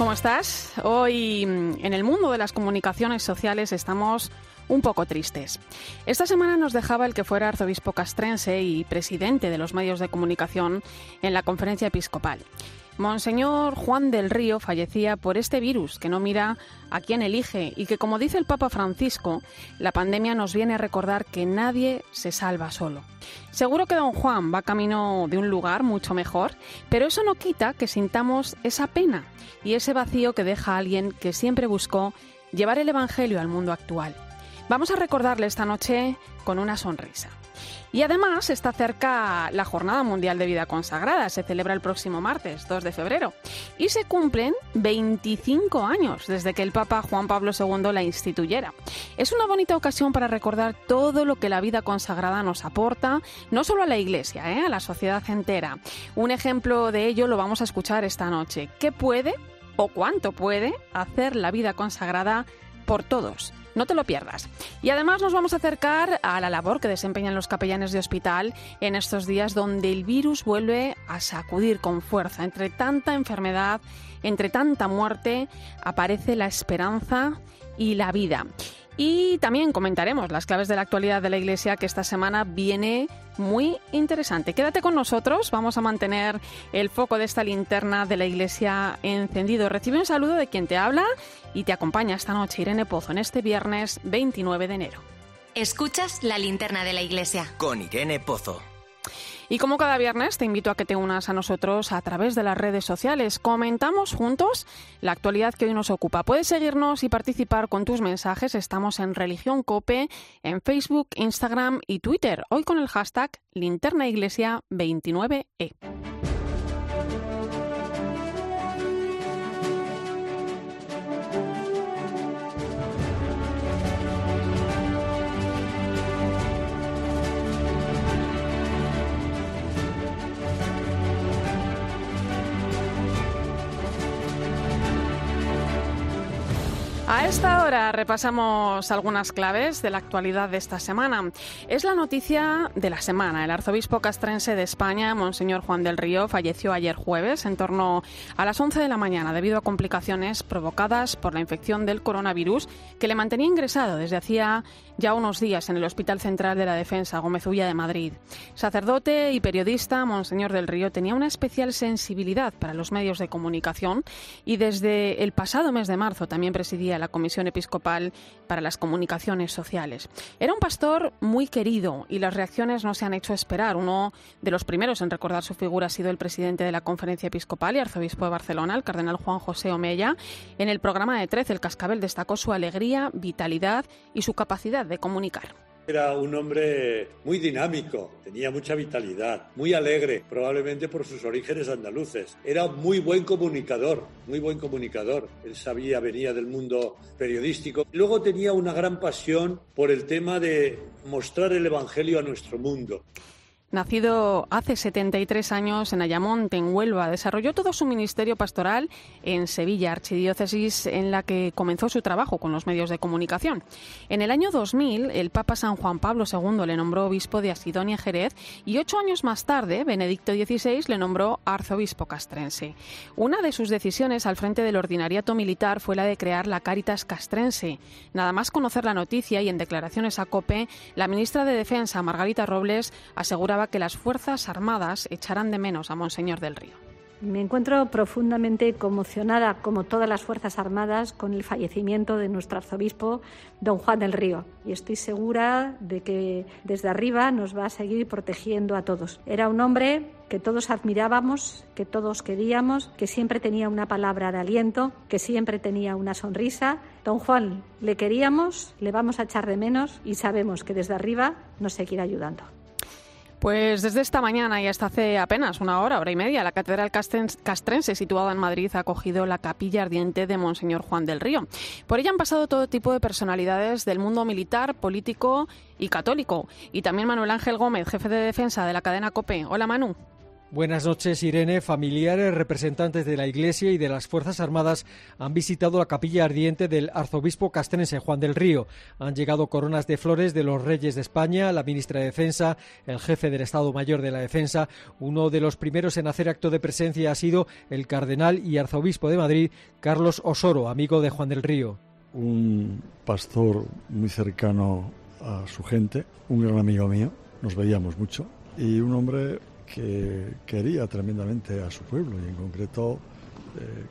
¿Cómo estás? Hoy mm, en el mundo de las comunicaciones sociales estamos un poco tristes. Esta semana nos dejaba el que fuera arzobispo castrense y presidente de los medios de comunicación en la conferencia episcopal. Monseñor Juan del Río fallecía por este virus que no mira a quién elige y que, como dice el Papa Francisco, la pandemia nos viene a recordar que nadie se salva solo. Seguro que don Juan va camino de un lugar mucho mejor, pero eso no quita que sintamos esa pena y ese vacío que deja alguien que siempre buscó llevar el Evangelio al mundo actual. Vamos a recordarle esta noche con una sonrisa. Y además está cerca la Jornada Mundial de Vida Consagrada, se celebra el próximo martes, 2 de febrero, y se cumplen 25 años desde que el Papa Juan Pablo II la instituyera. Es una bonita ocasión para recordar todo lo que la vida consagrada nos aporta, no solo a la Iglesia, ¿eh? a la sociedad entera. Un ejemplo de ello lo vamos a escuchar esta noche. ¿Qué puede o cuánto puede hacer la vida consagrada por todos? No te lo pierdas. Y además nos vamos a acercar a la labor que desempeñan los capellanes de hospital en estos días donde el virus vuelve a sacudir con fuerza. Entre tanta enfermedad, entre tanta muerte, aparece la esperanza y la vida. Y también comentaremos las claves de la actualidad de la Iglesia que esta semana viene muy interesante. Quédate con nosotros, vamos a mantener el foco de esta linterna de la Iglesia encendido. Recibe un saludo de quien te habla y te acompaña esta noche Irene Pozo en este viernes 29 de enero. Escuchas la linterna de la Iglesia. Con Irene Pozo. Y como cada viernes, te invito a que te unas a nosotros a través de las redes sociales. Comentamos juntos la actualidad que hoy nos ocupa. Puedes seguirnos y participar con tus mensajes. Estamos en Religión Cope, en Facebook, Instagram y Twitter. Hoy con el hashtag linternaiglesia29e. A esta hora repasamos algunas claves de la actualidad de esta semana. Es la noticia de la semana. El arzobispo castrense de España, Monseñor Juan del Río, falleció ayer jueves en torno a las 11 de la mañana debido a complicaciones provocadas por la infección del coronavirus que le mantenía ingresado desde hacía ya unos días en el Hospital Central de la Defensa, Gómez Ulla de Madrid. Sacerdote y periodista, Monseñor del Río tenía una especial sensibilidad para los medios de comunicación y desde el pasado mes de marzo también presidía la Comisión Episcopal para las Comunicaciones Sociales. Era un pastor muy querido y las reacciones no se han hecho esperar. Uno de los primeros en recordar su figura ha sido el presidente de la Conferencia Episcopal y arzobispo de Barcelona, el cardenal Juan José Omeya. En el programa de 13, el Cascabel destacó su alegría, vitalidad y su capacidad de comunicar. Era un hombre muy dinámico, tenía mucha vitalidad, muy alegre, probablemente por sus orígenes andaluces. Era muy buen comunicador, muy buen comunicador. Él sabía, venía del mundo periodístico. Luego tenía una gran pasión por el tema de mostrar el Evangelio a nuestro mundo. Nacido hace 73 años en Ayamonte, en Huelva, desarrolló todo su ministerio pastoral en Sevilla, archidiócesis en la que comenzó su trabajo con los medios de comunicación. En el año 2000, el Papa San Juan Pablo II le nombró obispo de Asidonia Jerez y ocho años más tarde, Benedicto XVI le nombró arzobispo castrense. Una de sus decisiones al frente del ordinariato militar fue la de crear la Caritas Castrense. Nada más conocer la noticia y en declaraciones a COPE, la ministra de Defensa, Margarita Robles, aseguraba que las Fuerzas Armadas echarán de menos a Monseñor del Río. Me encuentro profundamente conmocionada, como todas las Fuerzas Armadas, con el fallecimiento de nuestro arzobispo, don Juan del Río. Y estoy segura de que desde arriba nos va a seguir protegiendo a todos. Era un hombre que todos admirábamos, que todos queríamos, que siempre tenía una palabra de aliento, que siempre tenía una sonrisa. Don Juan, le queríamos, le vamos a echar de menos y sabemos que desde arriba nos seguirá ayudando. Pues desde esta mañana y hasta hace apenas una hora, hora y media, la Catedral Castrense, situada en Madrid, ha acogido la capilla ardiente de Monseñor Juan del Río. Por ella han pasado todo tipo de personalidades del mundo militar, político y católico. Y también Manuel Ángel Gómez, jefe de defensa de la cadena COPE. Hola Manu. Buenas noches, Irene. Familiares, representantes de la Iglesia y de las Fuerzas Armadas han visitado la capilla ardiente del arzobispo castrense Juan del Río. Han llegado coronas de flores de los reyes de España, la ministra de Defensa, el jefe del Estado Mayor de la Defensa. Uno de los primeros en hacer acto de presencia ha sido el cardenal y arzobispo de Madrid, Carlos Osoro, amigo de Juan del Río. Un pastor muy cercano a su gente, un gran amigo mío, nos veíamos mucho, y un hombre que quería tremendamente a su pueblo y en concreto eh,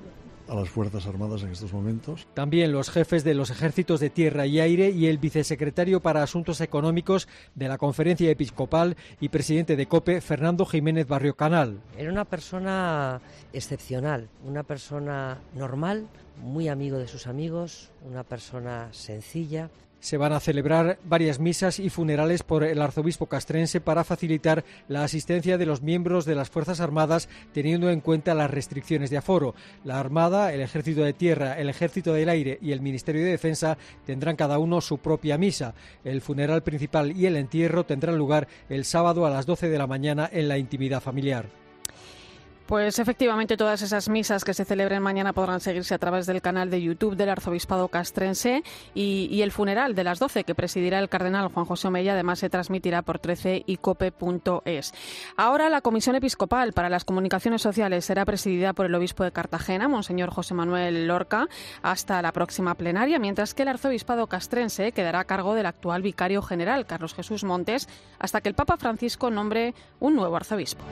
a las Fuerzas Armadas en estos momentos. También los jefes de los ejércitos de tierra y aire y el vicesecretario para Asuntos Económicos de la Conferencia Episcopal y presidente de COPE, Fernando Jiménez Barrio Canal. Era una persona excepcional, una persona normal, muy amigo de sus amigos, una persona sencilla, se van a celebrar varias misas y funerales por el arzobispo castrense para facilitar la asistencia de los miembros de las Fuerzas Armadas teniendo en cuenta las restricciones de aforo. La Armada, el Ejército de Tierra, el Ejército del Aire y el Ministerio de Defensa tendrán cada uno su propia misa. El funeral principal y el entierro tendrán lugar el sábado a las 12 de la mañana en la intimidad familiar. Pues efectivamente todas esas misas que se celebren mañana podrán seguirse a través del canal de YouTube del Arzobispado Castrense y, el funeral de las 12 que presidirá el cardenal Juan José Omeya además se transmitirá por 13 y cope.es. Ahora la Comisión Episcopal para las Comunicaciones Sociales será presidida por el obispo de Cartagena, Monseñor José Manuel Lorca, hasta la próxima plenaria, mientras que el Arzobispado Castrense quedará a cargo del actual vicario general, Carlos Jesús Montes, hasta que el Papa Francisco nombre un nuevo arzobispo.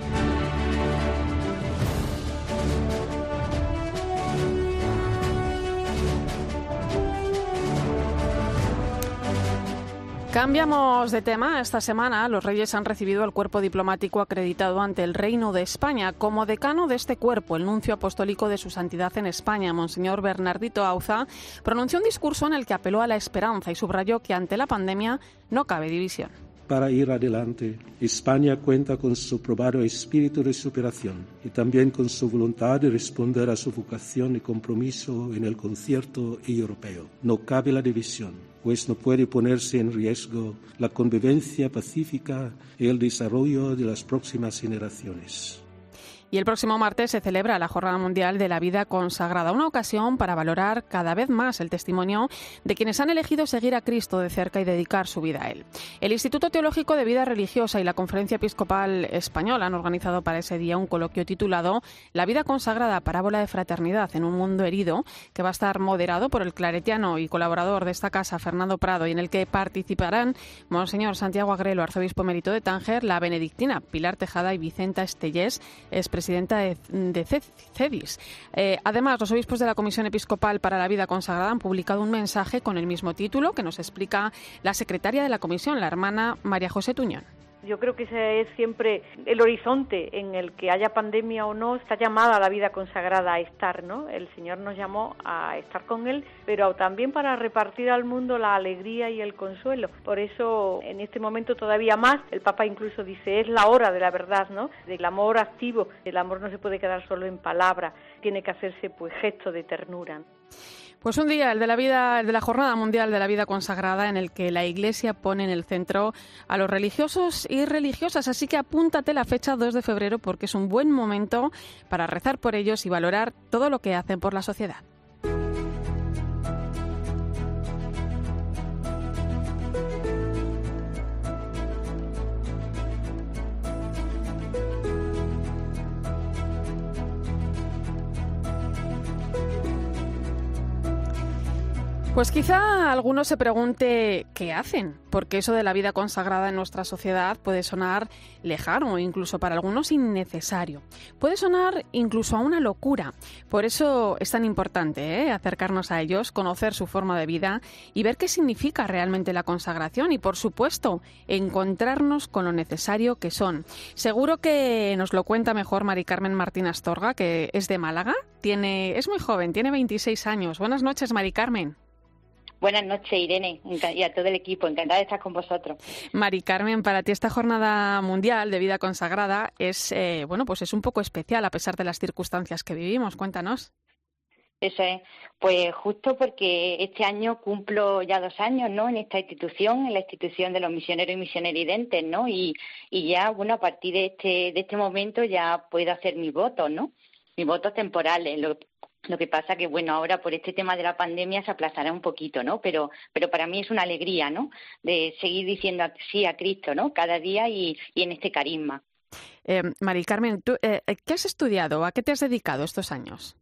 Cambiamos de tema. Esta semana los reyes han recibido el cuerpo diplomático acreditado ante el Reino de España. Como decano de este cuerpo, el nuncio apostólico de su santidad en España, Monseñor Bernardito Auza, pronunció un discurso en el que apeló a la esperanza y subrayó que ante la pandemia no cabe división. Para ir adelante, España cuenta con su probado espíritu de superación y también con su voluntad de responder a su vocación y compromiso en el concierto europeo. No cabe la división pues no puede ponerse en riesgo la convivencia pacífica y el desarrollo de las próximas generaciones. Y el próximo martes se celebra la Jornada Mundial de la Vida Consagrada, una ocasión para valorar cada vez más el testimonio de quienes han elegido seguir a Cristo de cerca y dedicar su vida a Él. El Instituto Teológico de Vida Religiosa y la Conferencia Episcopal Española han organizado para ese día un coloquio titulado La vida consagrada, parábola de fraternidad en un mundo herido, que va a estar moderado por el claretiano y colaborador de esta casa, Fernando Prado, y en el que participarán Monseñor Santiago Agrelo, arzobispo emérito de Tánger, la benedictina Pilar Tejada y Vicenta Estellés, presidenta de, CEDIS. Eh, además, los obispos de la Comisión Episcopal para la Vida Consagrada han publicado un mensaje con el mismo título que nos explica la secretaria de la comisión, la hermana María José Tuñón. Yo creo que ese es siempre el horizonte en el que haya pandemia o no, está llamada la vida consagrada a estar, ¿no? El Señor nos llamó a estar con Él, pero también para repartir al mundo la alegría y el consuelo. Por eso, en este momento todavía más, el Papa incluso dice, es la hora de la verdad, ¿no? Del amor activo. El amor no se puede quedar solo en palabra, tiene que hacerse pues gesto de ternura. Pues un día, el de la vida, el de la Jornada Mundial de la Vida Consagrada, en el que la Iglesia pone en el centro a los religiosos y religiosas. Así que apúntate la fecha 2 de febrero porque es un buen momento para rezar por ellos y valorar todo lo que hacen por la sociedad. Pues quizá alguno se pregunte qué hacen, porque eso de la vida consagrada en nuestra sociedad puede sonar lejano incluso para algunos innecesario. Puede sonar incluso a una locura. Por eso es tan importante ¿eh? acercarnos a ellos, conocer su forma de vida y ver qué significa realmente la consagración y, por supuesto, encontrarnos con lo necesario que son. Seguro que nos lo cuenta mejor Mari Carmen Martín Astorga, que es de Málaga. Tiene, es muy joven, tiene 26 años. Buenas noches, Mari Carmen. Buenas noches, Irene, y a todo el equipo. Encantada de estar con vosotros. Mari Carmen, para ti esta jornada mundial de vida consagrada es, eh, bueno, pues es un poco especial a pesar de las circunstancias que vivimos. Cuéntanos. Eso es, pues justo porque este año cumplo ya dos años, ¿no? En esta institución, en la institución de los misioneros y misioneridentes, ¿no? Y, y ya, bueno, a partir de este, de este momento ya puedo hacer mis votos, ¿no? Mis votos temporales. Lo, lo que pasa que, bueno, ahora por este tema de la pandemia se aplazará un poquito, ¿no? Pero, pero para mí es una alegría, ¿no? De seguir diciendo sí a Cristo, ¿no? Cada día y, y en este carisma. Eh, Mari Carmen, ¿tú, eh, ¿qué has estudiado? ¿A qué te has dedicado estos años?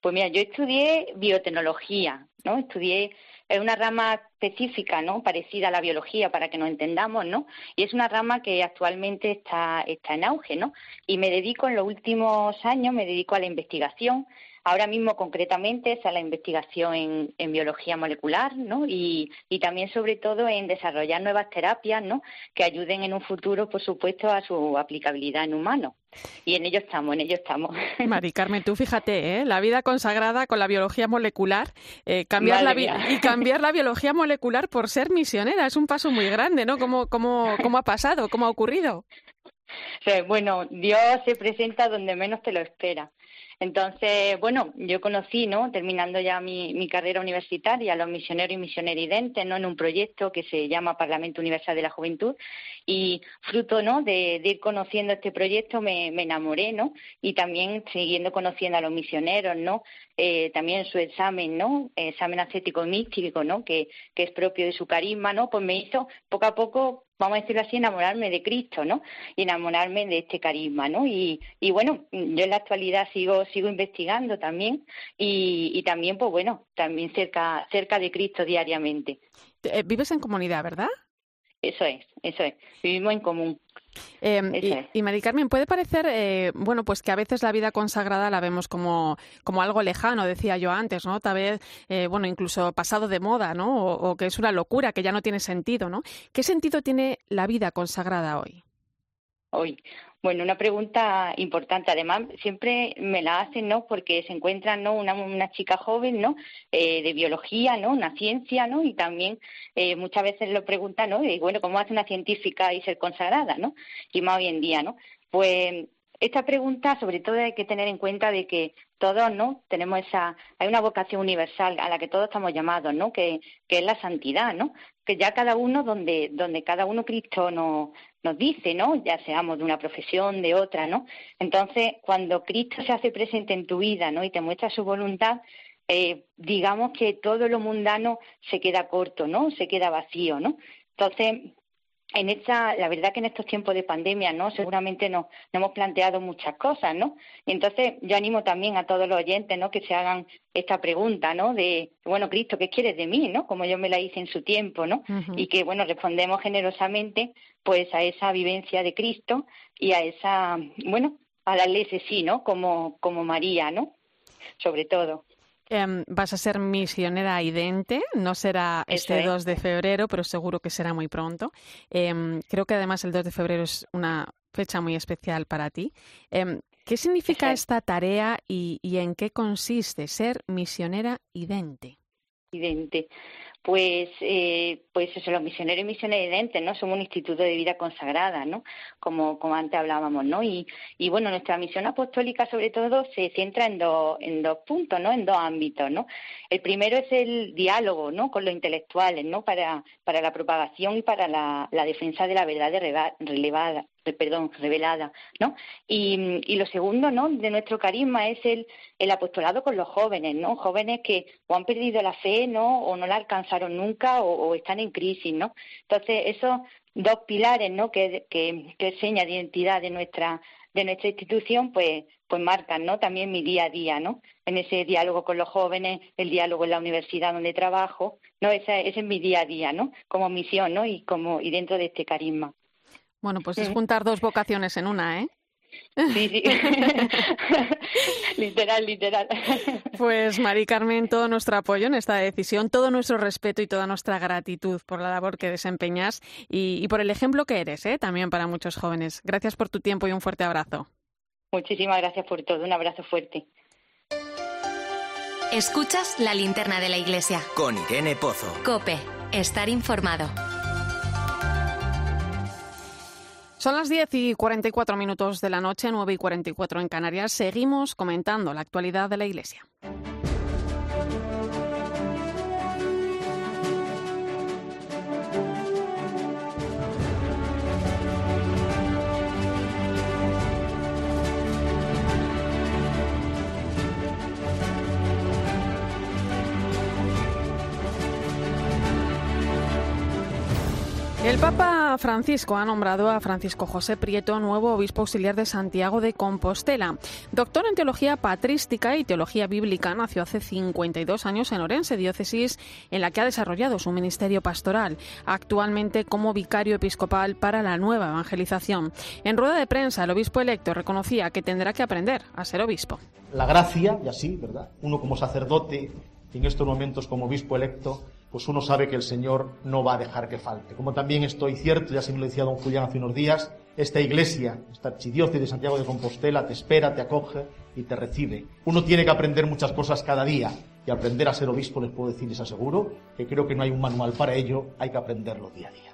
Pues mira, yo estudié biotecnología, ¿no? Estudié es una rama específica, ¿no? Parecida a la biología para que nos entendamos, ¿no? Y es una rama que actualmente está, está en auge, ¿no? Y me dedico en los últimos años, me dedico a la investigación Ahora mismo, concretamente, es a la investigación en, en biología molecular, ¿no? Y, y, también, sobre todo, en desarrollar nuevas terapias, ¿no? Que ayuden en un futuro, por supuesto, a su aplicabilidad en humanos. Y en ello estamos, en ello estamos. Mari Carmen, tú fíjate, ¿eh? la vida consagrada con la biología molecular, eh, cambiar la y cambiar la biología molecular por ser misionera es un paso muy grande, ¿no? ¿Cómo, cómo, cómo ha pasado? ¿Cómo ha ocurrido? bueno, Dios se presenta donde menos te lo espera. Entonces, bueno, yo conocí, ¿no? Terminando ya mi, carrera universitaria, a los misioneros y misioneridentes, ¿no? En un proyecto que se llama Parlamento Universal de la Juventud y fruto, ¿no? De, ir conociendo este proyecto me, enamoré, ¿no? Y también siguiendo conociendo a los misioneros, ¿no? Eh, también su examen, ¿no? Examen ascético místico, ¿no? Que, que es propio de su carisma, ¿no? Pues me hizo poco a poco vamos a decirlo así, enamorarme de Cristo, ¿no? Y enamorarme de este carisma, ¿no? Y, y bueno, yo en la actualidad sigo, sigo investigando también y, y también, pues bueno, también cerca, cerca de Cristo diariamente. Eh, vives en comunidad, ¿verdad? Eso es, eso es. Vivimos en común. Eh, y, Mari Carmen, puede parecer, eh, bueno, pues que a veces la vida consagrada la vemos como, como algo lejano, decía yo antes, ¿no? Tal vez, eh, bueno, incluso pasado de moda, ¿no? O, o, que es una locura, que ya no tiene sentido, ¿no? ¿Qué sentido tiene la vida consagrada hoy? Hoy, bueno, una pregunta importante. Además, siempre me la hacen, ¿no? Porque se encuentra, ¿no? Una, una chica joven, ¿no? Eh, de biología, ¿no? Una ciencia, ¿no? Y también eh, muchas veces lo preguntan, ¿no? Y bueno, ¿cómo hace una científica y ser consagrada, ¿no? Y más hoy en día, ¿no? Pues esta pregunta, sobre todo, hay que tener en cuenta de que todos, ¿no? Tenemos esa, hay una vocación universal a la que todos estamos llamados, ¿no? Que, que es la santidad, ¿no? Que ya cada uno, donde, donde cada uno Cristo nos, nos dice, ¿no? Ya seamos de una profesión, de otra, ¿no? Entonces, cuando Cristo se hace presente en tu vida, ¿no? Y te muestra su voluntad, eh, digamos que todo lo mundano se queda corto, ¿no? Se queda vacío, ¿no? Entonces, en esta, la verdad que en estos tiempos de pandemia, ¿no? Seguramente nos, hemos planteado muchas cosas, ¿no? Y entonces yo animo también a todos los oyentes, ¿no? Que se hagan esta pregunta, ¿no? De, bueno, Cristo, ¿qué quieres de mí, no? Como yo me la hice en su tiempo, ¿no? Y que, bueno, respondemos generosamente, pues, a esa vivencia de Cristo y a esa, bueno, a darle ese sí, ¿no? Como, como María, ¿no? Sobre todo. Em, vas a ser misionera idente, no será este 2 de febrero, pero seguro que será muy pronto. Em, creo que además el 2 de febrero es una fecha muy especial para ti. Em, ¿Qué significa esta tarea y, y, en qué consiste ser misionera idente? Idente pues, eh, pues eso, los misioneros y misioneras ¿no? Somos un instituto de vida consagrada, ¿no? Como, como antes hablábamos, ¿no? Y, y bueno, nuestra misión apostólica sobre todo se centra en, dos en dos puntos, ¿no? En dos ámbitos, ¿no? El primero es el diálogo, ¿no? Con los intelectuales, ¿no? Para, para la propagación y para la, la defensa de la verdad relevada, perdón, revelada, ¿no? Y, y, lo segundo, ¿no? De nuestro carisma es el, el apostolado con los jóvenes, ¿no? Jóvenes que o han perdido la fe, ¿no? O no la alcanzaron nunca o, están en crisis, ¿no? Entonces, esos dos pilares, ¿no? Que, que, que enseña de identidad de nuestra de nuestra institución, pues, pues marcan, ¿no? También mi día a día, ¿no? En ese diálogo con los jóvenes, el diálogo en la universidad donde trabajo, ¿no? Ese, ese es mi día a día, ¿no? Como misión, ¿no? Y como y dentro de este carisma. Bueno, pues es juntar dos vocaciones en una, ¿eh? Sí, sí. literal, literal. Pues Mari Carmen, todo nuestro apoyo en esta decisión, todo nuestro respeto y toda nuestra gratitud por la labor que desempeñas y, y por el ejemplo que eres, ¿eh? también para muchos jóvenes. Gracias por tu tiempo y un fuerte abrazo. Muchísimas gracias por todo. Un abrazo fuerte. Escuchas la linterna de la iglesia. Con Irene Pozo. Cope, estar informado. Son las 10 y 44 minutos de la noche, 9 y 44 en Canarias. Seguimos comentando la actualidad de la iglesia. El Papa Francisco ha nombrado a Francisco José Prieto nuevo obispo auxiliar de Santiago de Compostela. Doctor en teología patrística y teología bíblica, nació hace 52 años en Orense, diócesis en la que ha desarrollado su ministerio pastoral, actualmente como vicario episcopal para la nueva evangelización. En rueda de prensa, el obispo electo reconocía que tendrá que aprender a ser obispo. La gracia, y así, ¿verdad? Uno como sacerdote, en estos momentos como obispo electo, pues uno sabe que el Señor no va a dejar que falte. Como también estoy cierto, ya se me lo decía don Julián hace unos días, esta iglesia, esta archidiócesis de Santiago de Compostela te espera, te acoge y te recibe. Uno tiene que aprender muchas cosas cada día y aprender a ser obispo, les puedo decir, les aseguro, que creo que no hay un manual para ello, hay que aprenderlo día a día.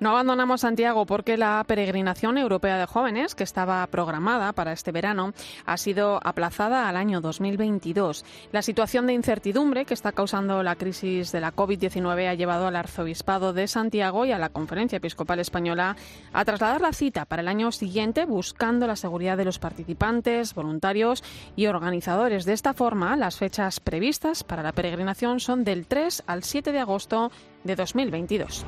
No abandonamos Santiago porque la peregrinación europea de jóvenes, que estaba programada para este verano, ha sido aplazada al año 2022. La situación de incertidumbre que está causando la crisis de la COVID-19 ha llevado al Arzobispado de Santiago y a la Conferencia Episcopal Española a trasladar la cita para el año siguiente buscando la seguridad de los participantes, voluntarios y organizadores. De esta forma, las fechas previstas para la peregrinación son del 3 al 7 de agosto de 2022.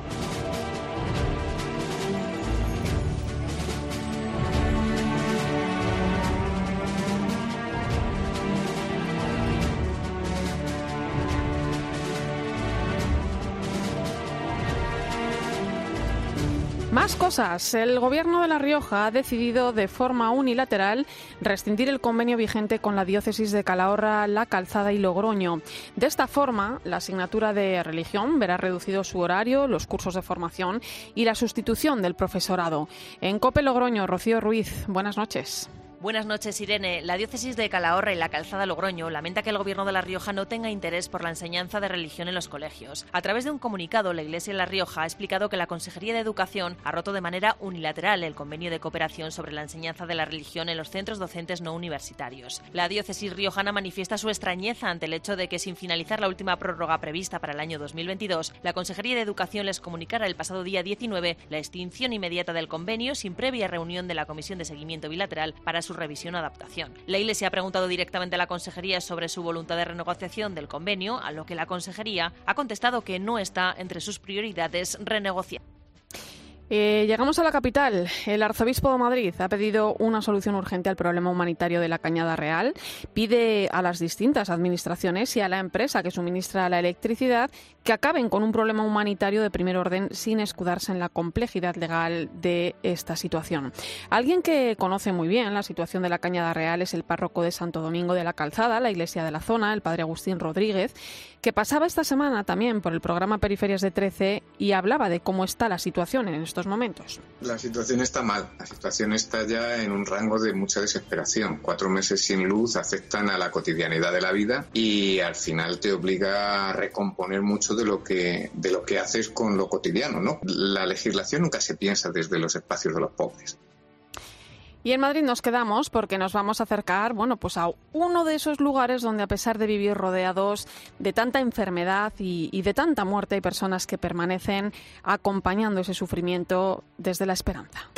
Más cosas. El Gobierno de La Rioja ha decidido de forma unilateral rescindir el convenio vigente con la diócesis de Calahorra, La Calzada y Logroño. De esta forma, la asignatura de religión verá reducido su horario, los cursos de formación y la sustitución del profesorado. En COPE Logroño, Rocío Ruiz, buenas noches. Buenas noches, Irene. La diócesis de Calahorra y la calzada Logroño lamenta que el gobierno de La Rioja no tenga interés por la enseñanza de religión en los colegios. A través de un comunicado, la Iglesia de La Rioja ha explicado que la Consejería de Educación ha roto de manera unilateral el convenio de cooperación sobre la enseñanza de la religión en los centros docentes no universitarios. La diócesis riojana manifiesta su extrañeza ante el hecho de que, sin finalizar la última prórroga prevista para el año 2022, la Consejería de Educación les comunicara el pasado día 19 la extinción inmediata del convenio sin previa reunión de la Comisión de Seguimiento Bilateral para su revisión o adaptación. La Iglesia ha preguntado directamente a la Consejería sobre su voluntad de renegociación del convenio, a lo que la Consejería ha contestado que no está entre sus prioridades renegociar. Eh, llegamos a la capital. El arzobispo de Madrid ha pedido una solución urgente al problema humanitario de la Cañada Real. Pide a las distintas administraciones y a la empresa que suministra la electricidad que acaben con un problema humanitario de primer orden sin escudarse en la complejidad legal de esta situación. Alguien que conoce muy bien la situación de la Cañada Real es el párroco de Santo Domingo de la Calzada, la iglesia de la zona, el padre Agustín Rodríguez, que pasaba esta semana también por el programa Periferias de 13 y hablaba de cómo está la situación en estos momentos. La situación está mal, la situación está ya en un rango de mucha desesperación. Cuatro meses sin luz afectan a la cotidianidad de la vida y al final te obliga a recomponer mucho de lo que, de lo que haces con lo cotidiano, ¿no? La legislación nunca se piensa desde los espacios de los pobres. Y en Madrid nos quedamos porque nos vamos a acercar, bueno, pues a uno de esos lugares donde a pesar de vivir rodeados de tanta enfermedad y, y de tanta muerte hay personas que permanecen acompañando ese sufrimiento desde la esperanza.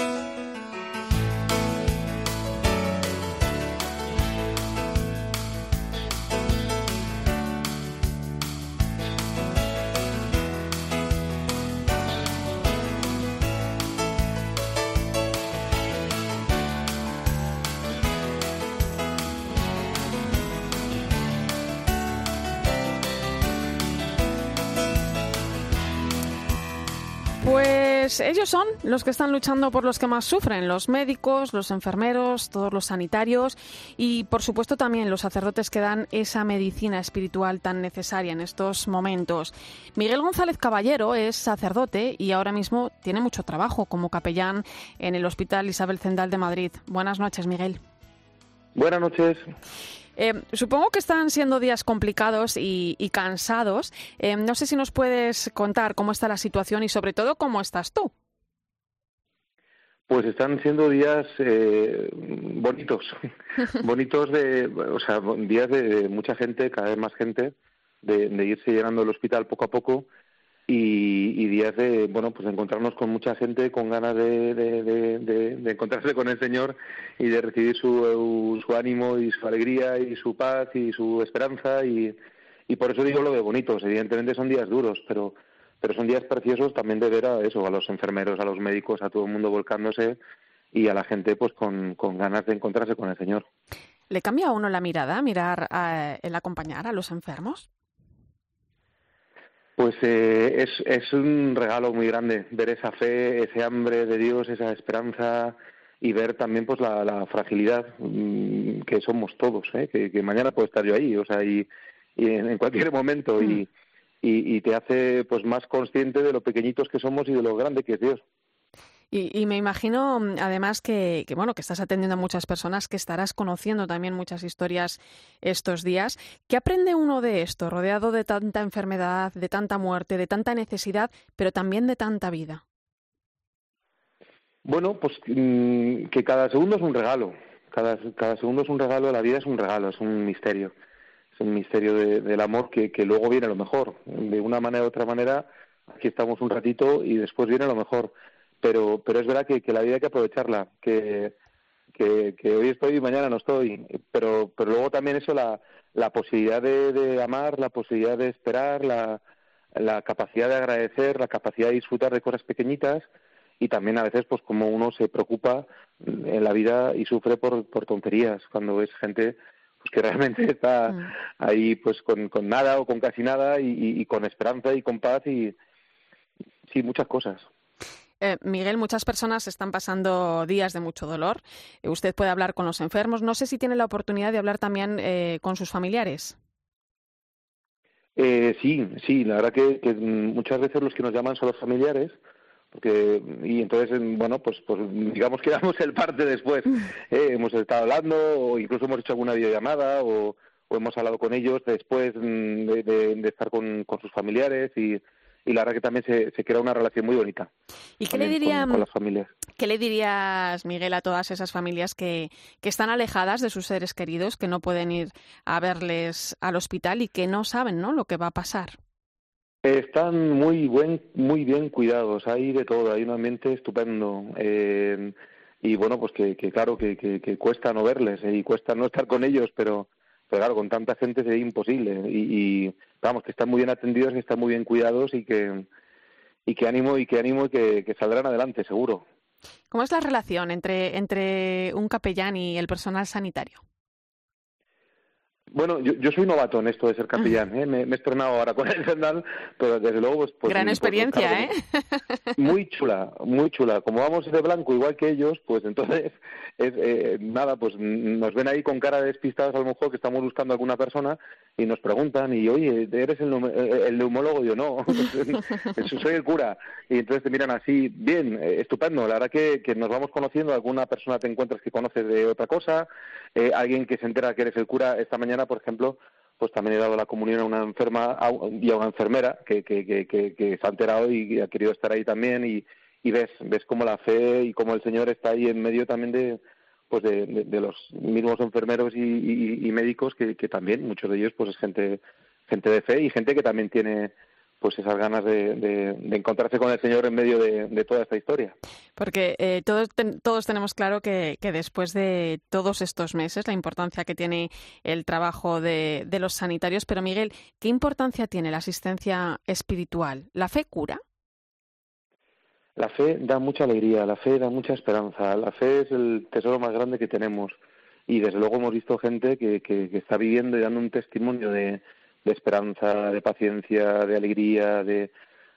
Pues ellos son los que están luchando por los que más sufren, los médicos, los enfermeros, todos los sanitarios y por supuesto también los sacerdotes que dan esa medicina espiritual tan necesaria en estos momentos. Miguel González Caballero es sacerdote y ahora mismo tiene mucho trabajo como capellán en el Hospital Isabel Zendal de Madrid. Buenas noches, Miguel. Buenas noches. Eh, supongo que están siendo días complicados y, cansados. Eh, no sé si nos puedes contar cómo está la situación y sobre todo cómo estás tú. Pues están siendo días eh, bonitos, bonitos de, o sea, días de mucha gente, cada vez más gente, de, irse llenando el hospital poco a poco y, días de, bueno, pues encontrarnos con mucha gente con ganas de, encontrarse con el Señor y de recibir su, su ánimo y su alegría y su paz y su esperanza y, y por eso digo lo de bonitos. Evidentemente son días duros, pero pero son días preciosos también de ver a eso, a los enfermeros, a los médicos, a todo el mundo volcándose y a la gente pues con, ganas de encontrarse con el Señor. ¿Le cambia a uno la mirada mirar el acompañar a los enfermos? Pues eh, es, es un regalo muy grande ver esa fe, ese hambre de Dios, esa esperanza y ver también pues la, fragilidad mm, que somos todos, ¿eh? que, mañana puedo estar yo ahí, o sea, y, en, cualquier momento y, mm y, te hace pues más consciente de lo pequeñitos que somos y de lo grande que es Dios. Y, me imagino, mm, además, que, bueno, que estás atendiendo a muchas personas, que estarás conociendo también muchas historias estos días. ¿Qué aprende uno de esto, rodeado de tanta enfermedad, de tanta muerte, de tanta necesidad, pero también de tanta vida? Bueno, pues mm, que cada segundo es un regalo. Cada, cada segundo es un regalo, la vida es un regalo, es un misterio un misterio del amor que, que luego viene lo mejor. De una manera u otra manera, aquí estamos un ratito y después viene lo mejor. Pero, pero es verdad que, que la vida hay que aprovecharla, que, que, que, hoy estoy y mañana no estoy. Pero, pero luego también eso, la, la posibilidad de, de amar, la posibilidad de esperar, la, la capacidad de agradecer, la capacidad de disfrutar de cosas pequeñitas y también a veces pues como uno se preocupa en la vida y sufre por, por tonterías cuando es gente pues que realmente está mm. ahí pues con, con, nada o con casi nada y, con esperanza y con paz y sí, muchas cosas. Eh, Miguel, muchas personas están pasando días de mucho dolor. Eh, usted puede hablar con los enfermos. No sé si tiene la oportunidad de hablar también eh, con sus familiares. sí, sí, la verdad que, que, muchas veces los que nos llaman son los familiares porque y entonces bueno pues pues digamos que damos el parte después ¿eh? hemos estado hablando o incluso hemos hecho alguna videollamada o, o hemos hablado con ellos después mm, de, de, estar con, con, sus familiares y, y la verdad que también se, se crea una relación muy bonita y qué le diría con, las familias qué le dirías Miguel a todas esas familias que que están alejadas de sus seres queridos que no pueden ir a verles al hospital y que no saben no lo que va a pasar están muy buen, muy bien cuidados, hay de todo, hay un ambiente estupendo. Eh, y bueno, pues que, que claro, que, que, cuesta no verles eh, y cuesta no estar con ellos, pero, pero claro, con tanta gente es imposible. Y, vamos, que están muy bien atendidos, que están muy bien cuidados y que, y que ánimo y que ánimo y que saldrán adelante, seguro. ¿Cómo es la relación entre, entre un capellán y el personal sanitario? Bueno, yo, yo soy novato en esto de ser capellán, ¿eh? me, he estrenado ahora con el sendal, pero desde luego... Pues, pues Gran pues, experiencia, ¿eh? Muy chula, muy chula. Como vamos de blanco igual que ellos, pues entonces, es, eh, nada, pues nos ven ahí con cara de despistados a lo mejor que estamos buscando a alguna persona y nos preguntan, y oye, ¿eres el, el neumólogo? Y yo, no, soy el cura. Y entonces te miran así, bien, eh, estupendo. La verdad que, que nos vamos conociendo, alguna persona te encuentras que conoces de otra cosa, eh, alguien que se entera que eres el cura esta mañana por ejemplo, pues también he dado la comunión a una enferma y a una enfermera que, que, que, que, se ha enterado y ha querido estar ahí también y, ves, ves cómo la fe y cómo el Señor está ahí en medio también de, pues de, de, los mismos enfermeros y, y, y médicos que, que, también muchos de ellos pues es gente gente de fe y gente que también tiene pues esas ganas de, de, encontrarse con el Señor en medio de, toda esta historia. Porque eh, todos, todos tenemos claro que, que, después de todos estos meses, la importancia que tiene el trabajo de, de los sanitarios, pero Miguel, ¿qué importancia tiene la asistencia espiritual? ¿La fe cura? La fe da mucha alegría, la fe da mucha esperanza, la fe es el tesoro más grande que tenemos y desde luego hemos visto gente que, que, que está viviendo y dando un testimonio de, de esperanza, de paciencia, de alegría, de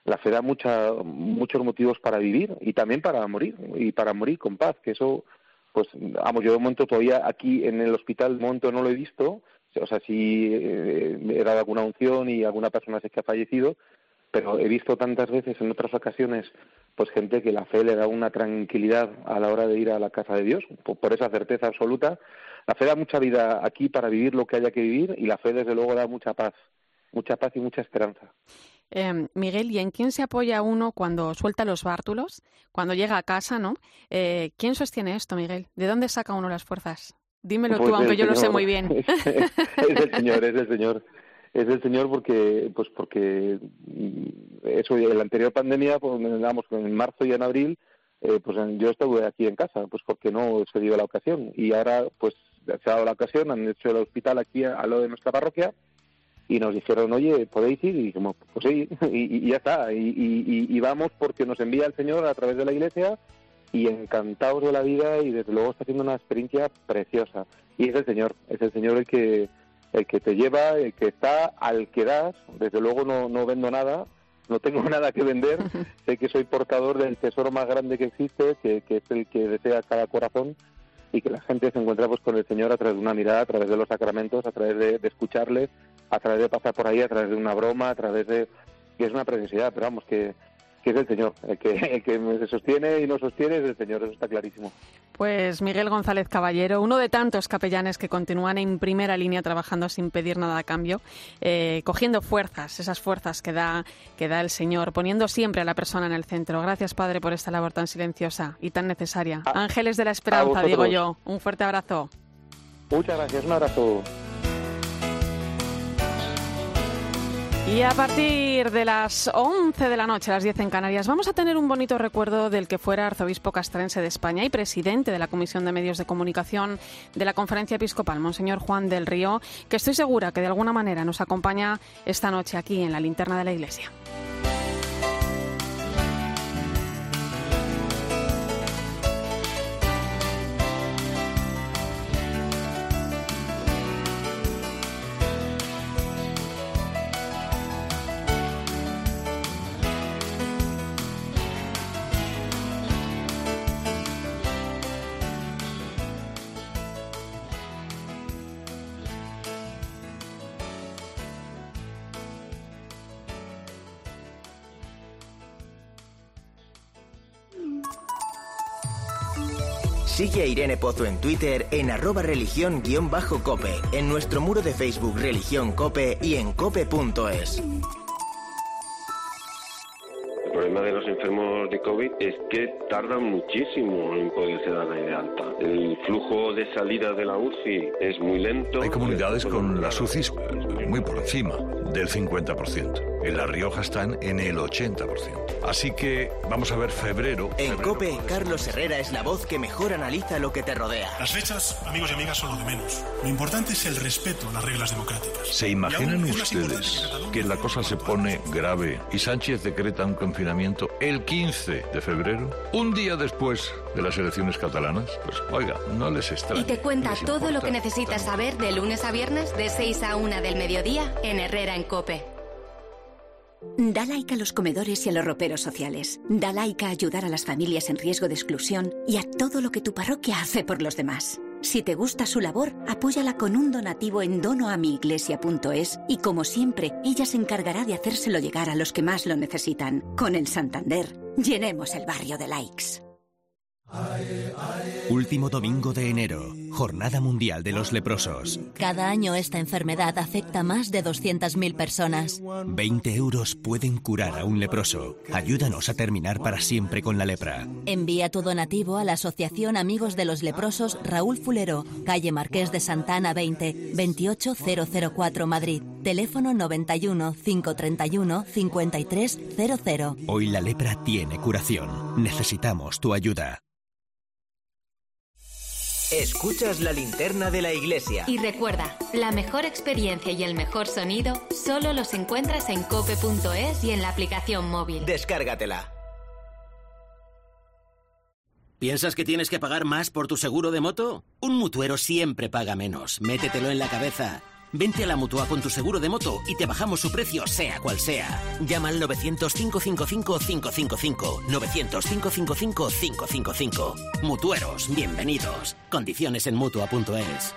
la fe da mucha, muchos motivos para vivir y también para morir y para morir con paz, que eso pues vamos, yo de momento todavía aquí en el hospital de momento no lo he visto, o sea, sí eh, he dado alguna unción y alguna persona sé que ha fallecido, pero he visto tantas veces en otras ocasiones pues gente que la fe le da una tranquilidad a la hora de ir a la casa de Dios, por, esa certeza absoluta. La fe da mucha vida aquí para vivir lo que haya que vivir y la fe desde luego da mucha paz, mucha paz y mucha esperanza. Eh, Miguel, ¿y en quién se apoya uno cuando suelta los bártulos, cuando llega a casa, no? Eh, ¿Quién sostiene esto, Miguel? ¿De dónde saca uno las fuerzas? Dímelo pues tú, aunque yo lo sé muy bien. es el Señor, es el Señor es el señor porque pues porque mm, eso en la anterior pandemia pues digamos en marzo y en abril eh, pues yo estuve aquí en casa pues porque no se dio la ocasión y ahora pues se ha dado la ocasión han hecho el hospital aquí a, lo de nuestra parroquia y nos dijeron oye podéis ir y dijimos pues sí y, ya está y, y, vamos porque nos envía el señor a través de la iglesia y encantados de la vida y desde luego está haciendo una experiencia preciosa y es el señor es el señor el que el que te lleva, el que está, al que das. Desde luego no, no vendo nada, no tengo nada que vender. sé que soy portador del tesoro más grande que existe, que, es el que desea cada corazón y que la gente se encuentra pues con el Señor a través de una mirada, a través de los sacramentos, a través de, de escucharle, a través de pasar por ahí, a través de una broma, a través de... que es una preciosidad, pero vamos, que, que es el Señor. El que, el que se sostiene y no sostiene es el Señor, eso está clarísimo. Pues Miguel González Caballero, uno de tantos capellanes que continúan en primera línea trabajando sin pedir nada a cambio, eh, cogiendo fuerzas, esas fuerzas que da, que da el Señor, poniendo siempre a la persona en el centro. Gracias, Padre, por esta labor tan silenciosa y tan necesaria. Ángeles de la Esperanza, digo yo. Un fuerte abrazo. Muchas gracias, un abrazo. Y a partir de las 11 de la noche, a las 10 en Canarias, vamos a tener un bonito recuerdo del que fuera arzobispo castrense de España y presidente de la Comisión de Medios de Comunicación de la Conferencia Episcopal, Monseñor Juan del Río, que estoy segura que de alguna manera nos acompaña esta noche aquí en la linterna de la Iglesia. Sigue a Irene Pozo en Twitter en arroba religión-cope, en nuestro muro de Facebook Religión Cope y en cope.es. El problema de los enfermos de COVID es que tardan muchísimo en poderse dar de alta. El flujo de salida de la UCI es muy lento. Hay comunidades con las UCIs muy por encima del 50%. En La Rioja están en el 80%. Así que vamos a ver febrero. En COPE, Carlos Herrera es la voz que mejor analiza lo que te rodea. Las fechas, amigos y amigas, son lo de menos. Lo importante es el respeto a las reglas democráticas. ¿Se imaginan ustedes que la cosa se pone grave y Sánchez decreta un confinamiento el 15 de febrero? Un día después de las elecciones catalanas. Pues oiga, no les extraña. Y te cuenta todo lo que necesitas saber de lunes a viernes de 6 a 1 del mediodía en Herrera en Cope. Da like a los comedores y a los roperos sociales. Da like a ayudar a las familias en riesgo de exclusión y a todo lo que tu parroquia hace por los demás. Si te gusta su labor, apóyala con un donativo en donoamiiglesia.es y como siempre, ella se encargará de hacérselo llegar a los que más lo necesitan. Con el Santander, llenemos el barrio de likes. Último domingo de enero, Jornada Mundial de los Leprosos. Cada año esta enfermedad afecta a más de 200.000 personas. 20 euros pueden curar a un leproso. Ayúdanos a terminar para siempre con la lepra. Envía tu donativo a la Asociación Amigos de los Leprosos Raúl Fulero, calle Marqués de Santana 20, 28004 Madrid. Teléfono 91 531 5300. Hoy la lepra tiene curación. Necesitamos tu ayuda. Escuchas la linterna de la iglesia. Y recuerda, la mejor experiencia y el mejor sonido solo los encuentras en cope.es y en la aplicación móvil. Descárgatela. ¿Piensas que tienes que pagar más por tu seguro de moto? Un mutuero siempre paga menos. Métetelo en la cabeza. Vente a la Mutua con tu seguro de moto y te bajamos su precio sea cual sea. Llama al 900-555-555. 900-555-555. Mutueros, bienvenidos. Condiciones en Mutua.es.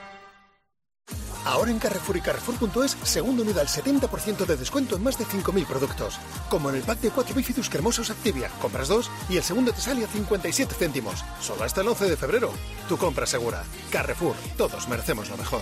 Ahora en Carrefour y Carrefour.es, segundo unidad al 70% de descuento en más de 5.000 productos. Como en el pack de 4 bifidus cremosos Activia. Compras dos y el segundo te sale a 57 céntimos. Solo hasta el 11 de febrero. Tu compra segura. Carrefour. Todos merecemos lo mejor.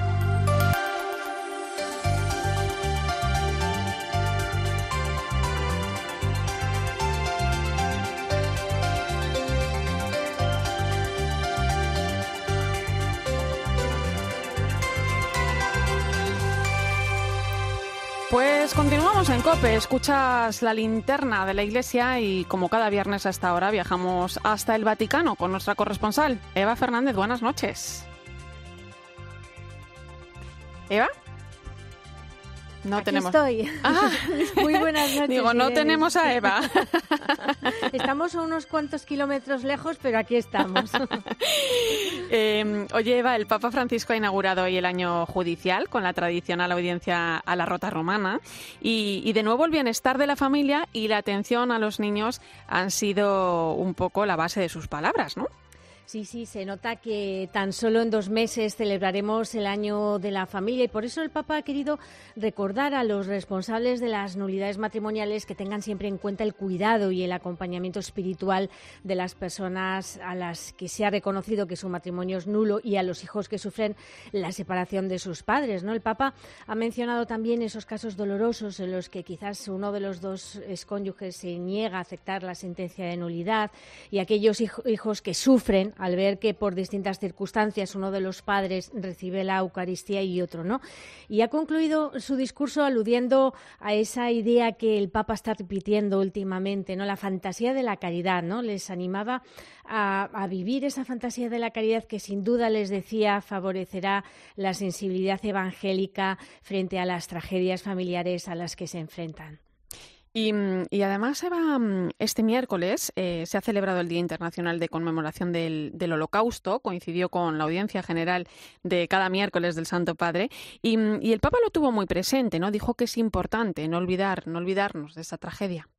Pues continuamos en COPE, escuchas la linterna de la iglesia y como cada viernes a esta hora viajamos hasta el Vaticano con nuestra corresponsal, Eva Fernández. Buenas noches. ¿Eva? No Aquí tenemos. estoy. Ah. Muy buenas noches. Digo, no tenemos a Eva. Estamos a unos cuantos kilómetros lejos, pero aquí estamos. Eh, oye, Eva, el Papa Francisco ha inaugurado hoy el año judicial con la tradicional audiencia a la Rota Romana y, y de nuevo el bienestar de la familia y la atención a los niños han sido un poco la base de sus palabras, ¿no? Sí, sí, se nota que tan solo en dos meses celebraremos el año de la familia y por eso el Papa ha querido recordar a los responsables de las nulidades matrimoniales que tengan siempre en cuenta el cuidado y el acompañamiento espiritual de las personas a las que se ha reconocido que su matrimonio es nulo y a los hijos que sufren la separación de sus padres. ¿no? El Papa ha mencionado también esos casos dolorosos en los que quizás uno de los dos cónyuges se niega a aceptar la sentencia de nulidad y aquellos hij- hijos que sufren al ver que por distintas circunstancias uno de los padres recibe la Eucaristía y otro no. Y ha concluido su discurso aludiendo a esa idea que el Papa está repitiendo últimamente, ¿no? La fantasía de la caridad, ¿no? Les animaba a, a vivir esa fantasía de la caridad que sin duda les decía favorecerá la sensibilidad evangélica frente a las tragedias familiares a las que se enfrentan. Y, mm, y además, Eva, mm, este miércoles eh, se ha celebrado el Día Internacional de Conmemoración del, Holocausto, coincidió con la audiencia general de cada miércoles del Santo Padre, mm, y el Papa lo tuvo muy presente, ¿no? Dijo que es importante no olvidar, no olvidarnos de esa tragedia.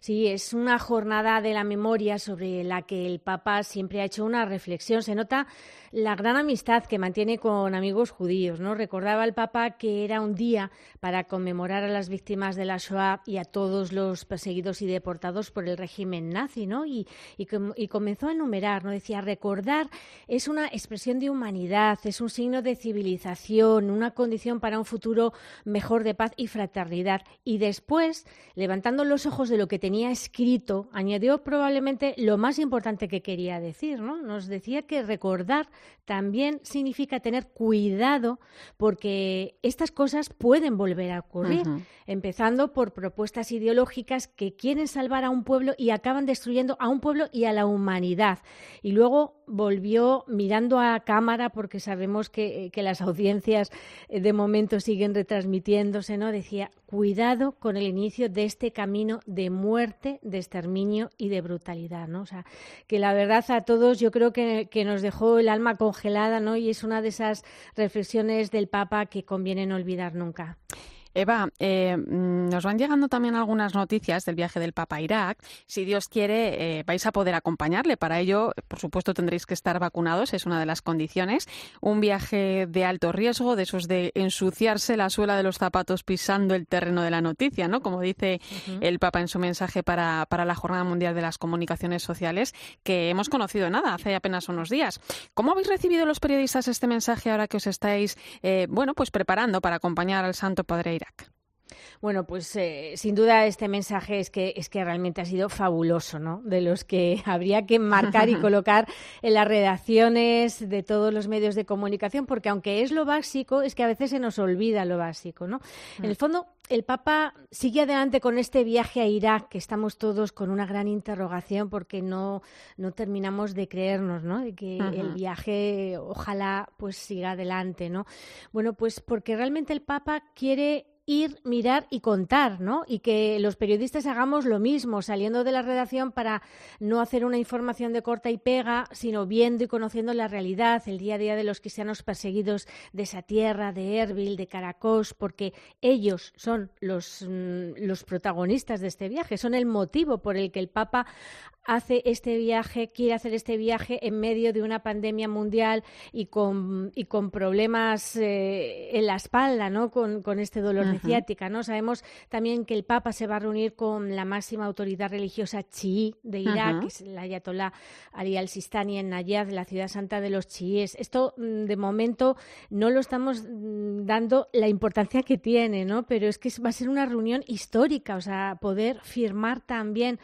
Sí, es una jornada de la memoria sobre la que el Papa siempre ha hecho una reflexión. Se nota la gran amistad que mantiene con amigos judíos. ¿no? Recordaba el Papa que era un día para conmemorar a las víctimas de la Shoah y a todos los perseguidos y deportados por el régimen nazi, ¿no? Y, y, com- y comenzó a enumerar, ¿no? Decía, recordar es una expresión de humanidad, es un signo de civilización, una condición para un futuro mejor de paz y fraternidad. Y después, levantando los ojos de lo que tenía escrito, añadió probablemente lo más importante que quería decir, ¿no? Nos decía que recordar también significa tener cuidado porque estas cosas pueden volver a ocurrir, empezando por propuestas ideológicas que quieren salvar a un pueblo y acaban destruyendo a un pueblo y a la humanidad. Y luego volvió mirando a cámara porque sabemos que, que las audiencias eh, de momento siguen retransmitiéndose, ¿no? Decía, cuidado con el inicio de este camino de muerte, de exterminio y de brutalidad, ¿no? O sea, que la verdad a todos yo creo que, que nos dejó el alma congelada, ¿no? Y es una de esas reflexiones del Papa que conviene no olvidar nunca. Eva, eh, mm, nos van llegando también algunas noticias del viaje del Papa a Irak. Si Dios quiere, eh, vais a poder acompañarle. Para ello, por supuesto, tendréis que estar vacunados, es una de las condiciones. Un viaje de alto riesgo, de esos de ensuciarse la suela de los zapatos pisando el terreno de la noticia, ¿no? Como dice el Papa en su mensaje para, para la Jornada Mundial de las Comunicaciones Sociales, que hemos conocido nada hace apenas unos días. ¿Cómo habéis recibido los periodistas este mensaje ahora que os estáis, eh, bueno, pues preparando para acompañar al Santo Padre Irak? Bueno, pues eh, sin duda este mensaje es que, es que realmente ha sido fabuloso, ¿no? De los que habría que marcar y colocar en las redacciones de todos los medios de comunicación, porque aunque es lo básico, es que a veces se nos olvida lo básico, ¿no? En el fondo, el Papa sigue adelante con este viaje a Irak, que estamos todos con una gran interrogación porque no, no terminamos de creernos, ¿no? De que el viaje ojalá pues siga adelante, ¿no? Bueno, pues porque realmente el Papa quiere ir, mirar y contar, ¿no? Y que los periodistas hagamos lo mismo, saliendo de la redacción para no hacer una información de corta y pega, sino viendo y conociendo la realidad, el día a día de los cristianos perseguidos de esa tierra, de Erbil, de Caracos, porque ellos son los, mm, los protagonistas de este viaje, son el motivo por el que el Papa hace este viaje, quiere hacer este viaje en medio de una pandemia mundial y con, y con problemas eh, en la espalda, ¿no? Con, este dolor de ciática, ¿no? Sabemos también que el Papa se va a reunir con la máxima autoridad religiosa chií de Irak, que es el Ayatollah Ali al-Sistani en Nayad, la ciudad santa de los chiíes. Esto, mm, de momento, no lo estamos mm, dando la importancia que tiene, ¿no? Pero es que va a ser una reunión histórica, o sea, poder firmar también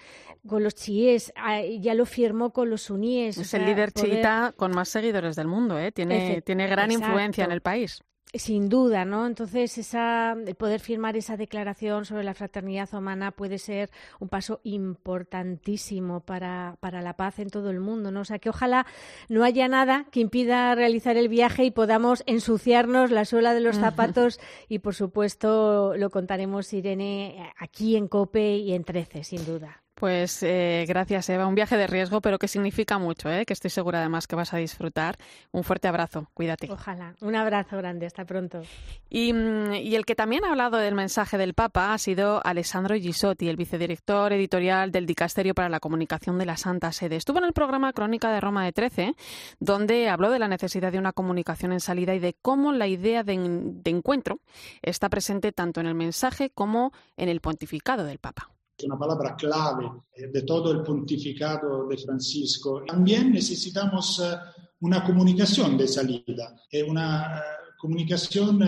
con los chiíes ya lo firmó con los suníes. Es el líder chiita con más seguidores del mundo, ¿eh? tiene, tiene gran influencia en el país. Sin duda, ¿no? Entonces, esa, el poder firmar esa declaración sobre la fraternidad humana puede ser un paso importantísimo para, para, la paz en todo el mundo, ¿no? O sea, que ojalá no haya nada que impida realizar el viaje y podamos ensuciarnos la suela de los zapatos y, por supuesto, lo contaremos, Irene, aquí en COPE y en Trece, sin duda. Pues eh, gracias, Eva. Un viaje de riesgo, pero que significa mucho, ¿eh? que estoy segura además que vas a disfrutar. Un fuerte abrazo, cuídate. Ojalá. Un abrazo grande, hasta pronto. Y, mm, y, el que también ha hablado del mensaje del Papa ha sido Alessandro Gisotti, el vicedirector editorial del Dicasterio para la Comunicación de la Santa Sede. Estuvo en el programa Crónica de Roma de 13, donde habló de la necesidad de una comunicación en salida y de cómo la idea de, de encuentro está presente tanto en el mensaje como en el pontificado del Papa una palabra clave eh, de todo el pontificado de Francisco. También necesitamos eh, una comunicación de salida, eh, una comunicación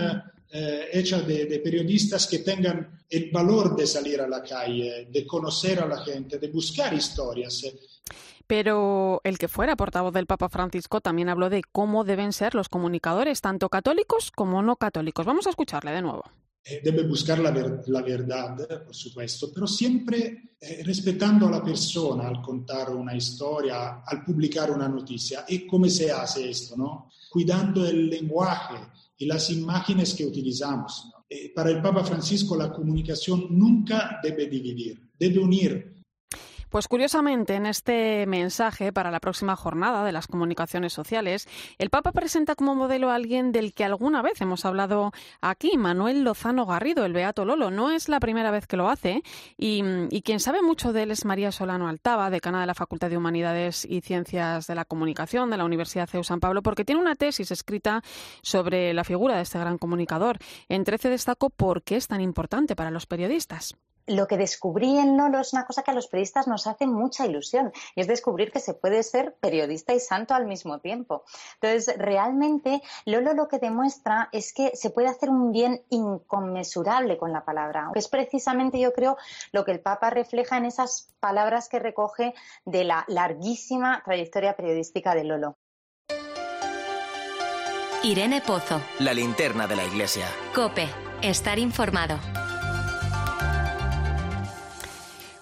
hecha de, periodistas que tengan el valor de salir a la calle, de conocer a la gente, de buscar historias. Pero el que fuera portavoz del Papa Francisco también habló de cómo deben ser los comunicadores, tanto católicos como no católicos. Vamos a escucharle de nuevo. Eh, debe buscar la, la, verdad, por supuesto, pero siempre eh, respetando la persona al contar una historia, al publicar una noticia. ¿Y cómo se hace esto? No? Cuidando el lenguaje y las imágenes que utilizamos. Eh, para Papa Francisco la comunicación nunca debe dividir, debe unir pues curiosamente, en este mensaje para la próxima jornada de las comunicaciones sociales, el Papa presenta como modelo a alguien del que alguna vez hemos hablado aquí, Manuel Lozano Garrido, el Beato Lolo. No es la primera vez que lo hace y, quien sabe mucho de él es María Solano Altava, decana de la Facultad de Humanidades y Ciencias de la Comunicación de la Universidad CEU San Pablo, porque tiene una tesis escrita sobre la figura de este gran comunicador. En 13 destaco por qué es tan importante para los periodistas lo que descubrí en Lolo es una cosa que a los periodistas nos hace mucha ilusión y es descubrir que se puede ser periodista y santo al mismo tiempo. Entonces, realmente Lolo lo que demuestra es que se puede hacer un bien inconmensurable con la palabra, que es precisamente, yo creo, lo que el Papa refleja en esas palabras que recoge de la larguísima trayectoria periodística de Lolo. Irene Pozo. La linterna de la iglesia. Cope. Estar informado.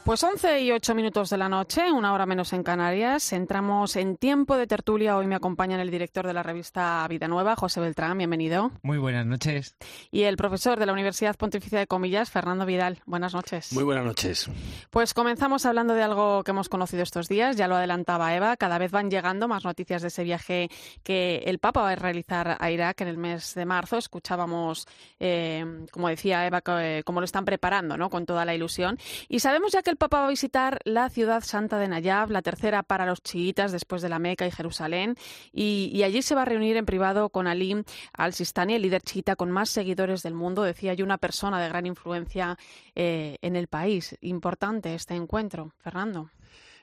Pues 11 y 8 minutos de la noche, una hora menos en Canarias. Entramos en tiempo de tertulia. Hoy me acompaña el director de la revista Vida Nueva, José Beltrán. Bienvenido. Muy buenas noches. Y el profesor de la Universidad Pontificia de Comillas, Fernando Vidal. Buenas noches. Muy buenas noches. Pues comenzamos hablando de algo que hemos conocido estos días. Ya lo adelantaba Eva. Cada vez van llegando más noticias de ese viaje que el Papa va a realizar a Irak en el mes de marzo. Escuchábamos, eh, como decía Eva, eh, cómo lo están preparando, ¿no? Con toda la ilusión. Y sabemos ya que el Papa va a visitar la ciudad santa de Nayab, la tercera para los chiitas después de la Meca y Jerusalén, y, allí se va a reunir en privado con Ali al-Sistani, el líder chiita con más seguidores del mundo, decía yo, una persona de gran influencia eh, en el país. Importante este encuentro, Fernando.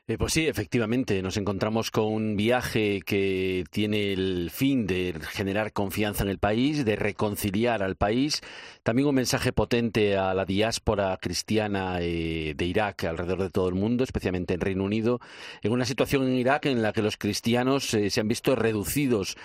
Eh, pues sí, efectivamente, nos encontramos con un viaje que tiene el fin de generar confianza en el país, de reconciliar al país, también un mensaje potente a la diáspora cristiana eh, de Irak alrededor de todo el mundo, especialmente en Reino Unido, en una situación en Irak en la que los cristianos eh, se han visto reducidos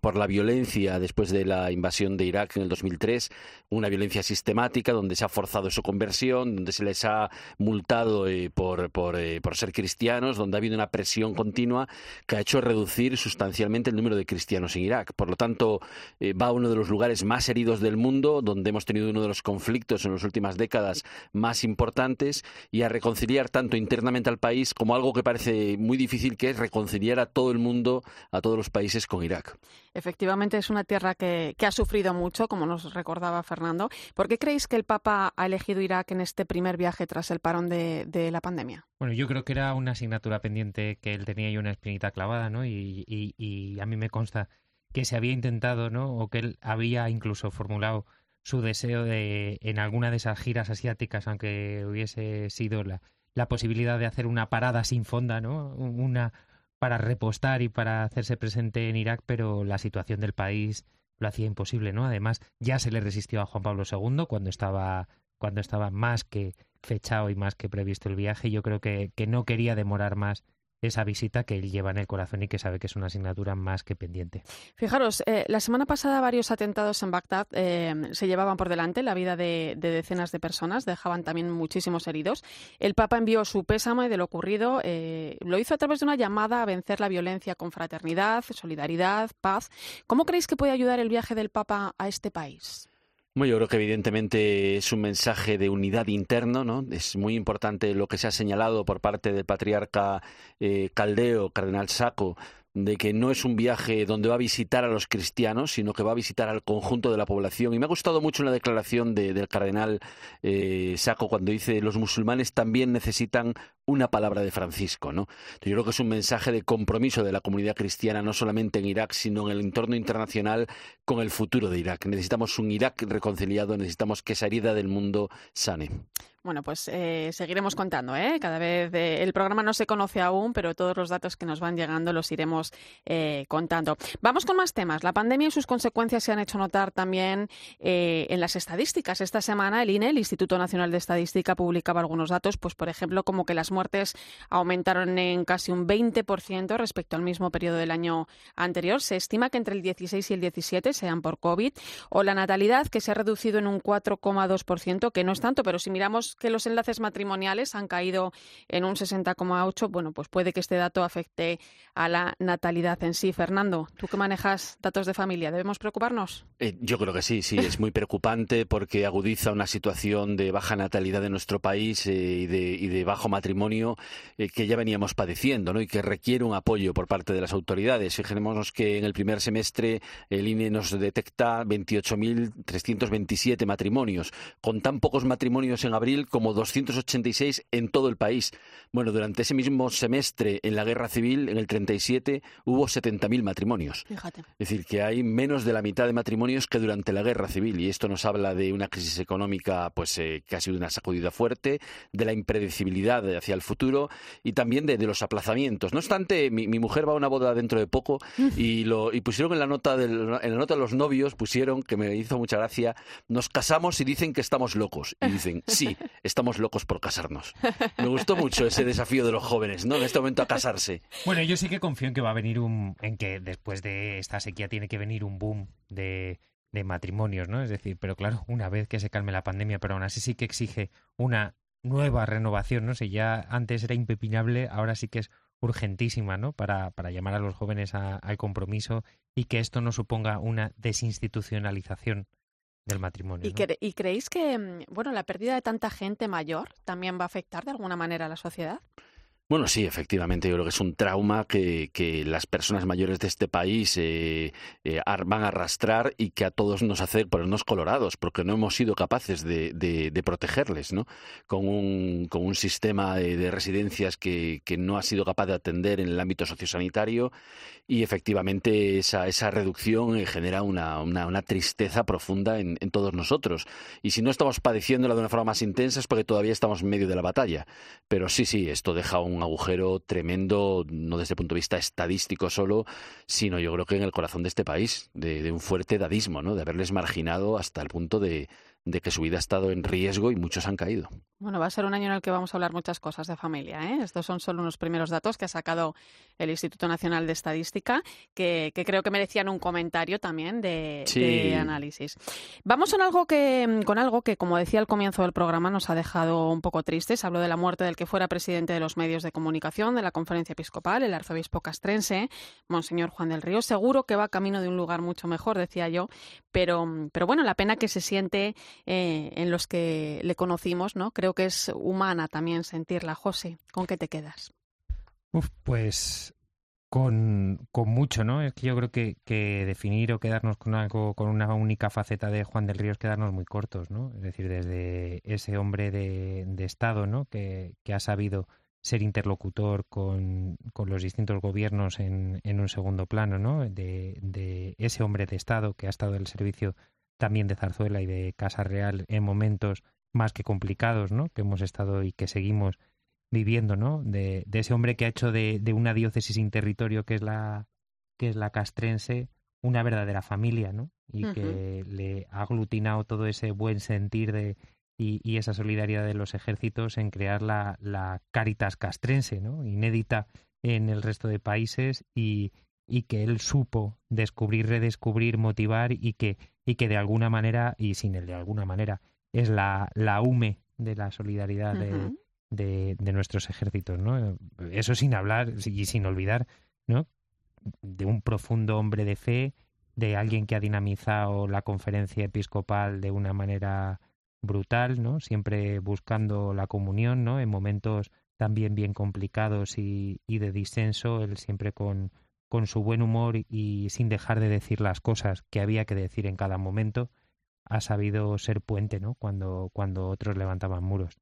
por la violencia después de la invasión de Irak en el 2003, una violencia sistemática donde se ha forzado su conversión, donde se les ha multado por, por, por ser cristianos cristianos, donde ha habido una presión continua que ha hecho reducir sustancialmente el número de cristianos en Irak. Por lo tanto, eh, va a uno de los lugares más heridos del mundo, donde hemos tenido uno de los conflictos en las últimas décadas más importantes, y a reconciliar tanto internamente al país como algo que parece muy difícil, que es reconciliar a todo el mundo, a todos los países con Irak. Efectivamente, es una tierra que, ha sufrido mucho, como nos recordaba Fernando. ¿Por qué creéis que el Papa ha elegido Irak en este primer viaje tras el parón de, la pandemia? Bueno, yo creo que era una asignatura pendiente que él tenía y una espinita clavada, ¿no? Y, y, a mí me consta que se había intentado, ¿no? O que él había incluso formulado su deseo de, en alguna de esas giras asiáticas, aunque hubiese sido la, la posibilidad de hacer una parada sin fonda, ¿no? Una, para repostar y para hacerse presente en Irak, pero la situación del país lo hacía imposible, ¿no? Además, ya se le resistió a Juan Pablo II cuando estaba, cuando estaba más que fechado y más que previsto el viaje. Yo creo que, que no quería demorar más esa visita que él lleva en el corazón y que sabe que es una asignatura más que pendiente. Fijaros, eh, la semana pasada varios atentados en Bagdad eh, se llevaban por delante la vida de, decenas de personas, dejaban también muchísimos heridos. El Papa envió su pésame de lo ocurrido, eh, lo hizo a través de una llamada a vencer la violencia con fraternidad, solidaridad, paz. ¿Cómo creéis que puede ayudar el viaje del Papa a este país? Bueno, yo creo que evidentemente es un mensaje de unidad interno, ¿no? Es muy importante lo que se ha señalado por parte del patriarca eh, Caldeo, cardenal Saco, de que no es un viaje donde va a visitar a los cristianos, sino que va a visitar al conjunto de la población. Y me ha gustado mucho una declaración del cardenal eh, Saco cuando dice los musulmanes también necesitan una palabra de Francisco, ¿no? Yo creo que es un mensaje de compromiso de la comunidad cristiana, no solamente en Irak, sino en el entorno internacional con el futuro de Irak. Necesitamos un Irak reconciliado, necesitamos que esa herida del mundo sane. Bueno, pues eh, seguiremos contando, ¿eh? Cada vez eh, el programa no se conoce aún, pero todos los datos que nos van llegando los iremos eh, contando. Vamos con más temas. La pandemia y sus consecuencias se han hecho notar también en las estadísticas. Esta semana el INE, el Instituto Nacional de Estadística, publicaba algunos datos, pues por ejemplo, como que las muertes aumentaron en casi un 20% respecto al mismo periodo del año anterior. Se estima que entre el 16 y el 17 sean por COVID. O la natalidad, que se ha reducido en un 4,2%, que no es tanto, pero si miramos que los enlaces matrimoniales han caído en un 60,8, bueno, pues puede que este dato afecte a la natalidad en sí. Fernando, tú que manejas datos de familia, ¿debemos preocuparnos? Eh, yo creo que sí, sí, es muy preocupante porque agudiza una situación de baja natalidad en nuestro país eh, y, de, bajo matrimonio eh, que ya veníamos padeciendo ¿no? y que requiere un apoyo por parte de las autoridades. Fijémonos que en el primer semestre el INE nos detecta 28.327 matrimonios. Con tan pocos matrimonios en abril, como 286 en todo el país. Bueno, durante ese mismo semestre en la guerra civil, en el 37, hubo 70.000 matrimonios. Fíjate. Es decir, que hay menos de la mitad de matrimonios que durante la guerra civil. Y esto nos habla de una crisis económica pues, eh, que ha sido una sacudida fuerte, de la impredecibilidad hacia el futuro y también de, los aplazamientos. No obstante, mi, mujer va a una boda dentro de poco y, lo, y pusieron en la, nota en la nota de los novios, pusieron, que me hizo mucha gracia, nos casamos y dicen que estamos locos. Y dicen, sí, estamos locos por casarnos. Me gustó mucho ese desafío de los jóvenes, ¿no? En este momento a casarse. Bueno, yo sí que confío en que va a venir un, en que después de esta sequía tiene que venir un boom de, de matrimonios, ¿no? Es decir, pero claro, una vez que se calme la pandemia, pero aún así sí que exige una nueva renovación, ¿no? Si ya antes era impepinable, ahora sí que es urgentísima, ¿no? Para, para llamar a los jóvenes al compromiso y que esto no suponga una desinstitucionalización del matrimonio. ¿Y, creéis que mm, bueno, la pérdida de tanta gente mayor también va a afectar de alguna manera a la sociedad? Bueno, sí, efectivamente, yo creo que es un trauma que, que las personas mayores de este país eh, eh, van a arrastrar y que a todos nos hace ponernos colorados, porque no hemos sido capaces de, de, protegerles, ¿no? Con un, con un sistema de, residencias que, que, no ha sido capaz de atender en el ámbito sociosanitario y efectivamente esa, esa reducción eh, genera una, una, una tristeza profunda en, en, todos nosotros. Y si no estamos padeciéndola de una forma más intensa es porque todavía estamos en medio de la batalla. Pero sí, sí, esto deja un agujero tremendo, no desde el punto de vista estadístico solo, sino yo creo que en el corazón de este país, de, de un fuerte dadismo, ¿no? de haberles marginado hasta el punto de, de que su vida ha estado en riesgo y muchos han caído. Bueno, va a ser un año en el que vamos a hablar muchas cosas de familia. ¿eh? Estos son solo unos primeros datos que ha sacado el Instituto Nacional de Estadística, que, creo que merecían un comentario también de, análisis. Vamos con algo, que, con algo que, como decía al comienzo del programa, nos ha dejado un poco tristes. Hablo de la muerte del que fuera presidente de los medios de comunicación de la conferencia episcopal, el arzobispo castrense, Monseñor Juan del Río. Seguro que va camino de un lugar mucho mejor, decía yo, pero, pero bueno, la pena que se siente eh, en los que le conocimos, ¿no? Creo que es humana también sentirla. José, ¿con qué te quedas? Uf, pues con, con, mucho, ¿no? Es que yo creo que, definir o quedarnos con algo, con una única faceta de Juan del Río es quedarnos muy cortos, ¿no? Es decir, desde ese hombre de, de Estado, ¿no? Que, que, ha sabido ser interlocutor con, con los distintos gobiernos en, en, un segundo plano, ¿no? De, de ese hombre de Estado que ha estado al servicio también de Zarzuela y de Casa Real en momentos más que complicados, ¿no? Que hemos estado y que seguimos viviendo, ¿no? De, de ese hombre que ha hecho de, de, una diócesis sin territorio que es la que es la castrense una verdadera familia, ¿no? Y que le ha aglutinado todo ese buen sentir de y, y, esa solidaridad de los ejércitos en crear la, la Caritas castrense, ¿no? Inédita en el resto de países y, y que él supo descubrir, redescubrir, motivar y que, y que de alguna manera, y sin el de alguna manera, es la, la UME de la solidaridad de, de, de, nuestros ejércitos, ¿no? Eso sin hablar y sin olvidar, ¿no? De un profundo hombre de fe, de alguien que ha dinamizado la conferencia episcopal de una manera brutal, ¿no? Siempre buscando la comunión, ¿no? En momentos también bien complicados y, y de disenso, él siempre con, con su buen humor y sin dejar de decir las cosas que había que decir en cada momento, ha sabido ser puente, ¿no? Cuando, cuando otros levantaban muros.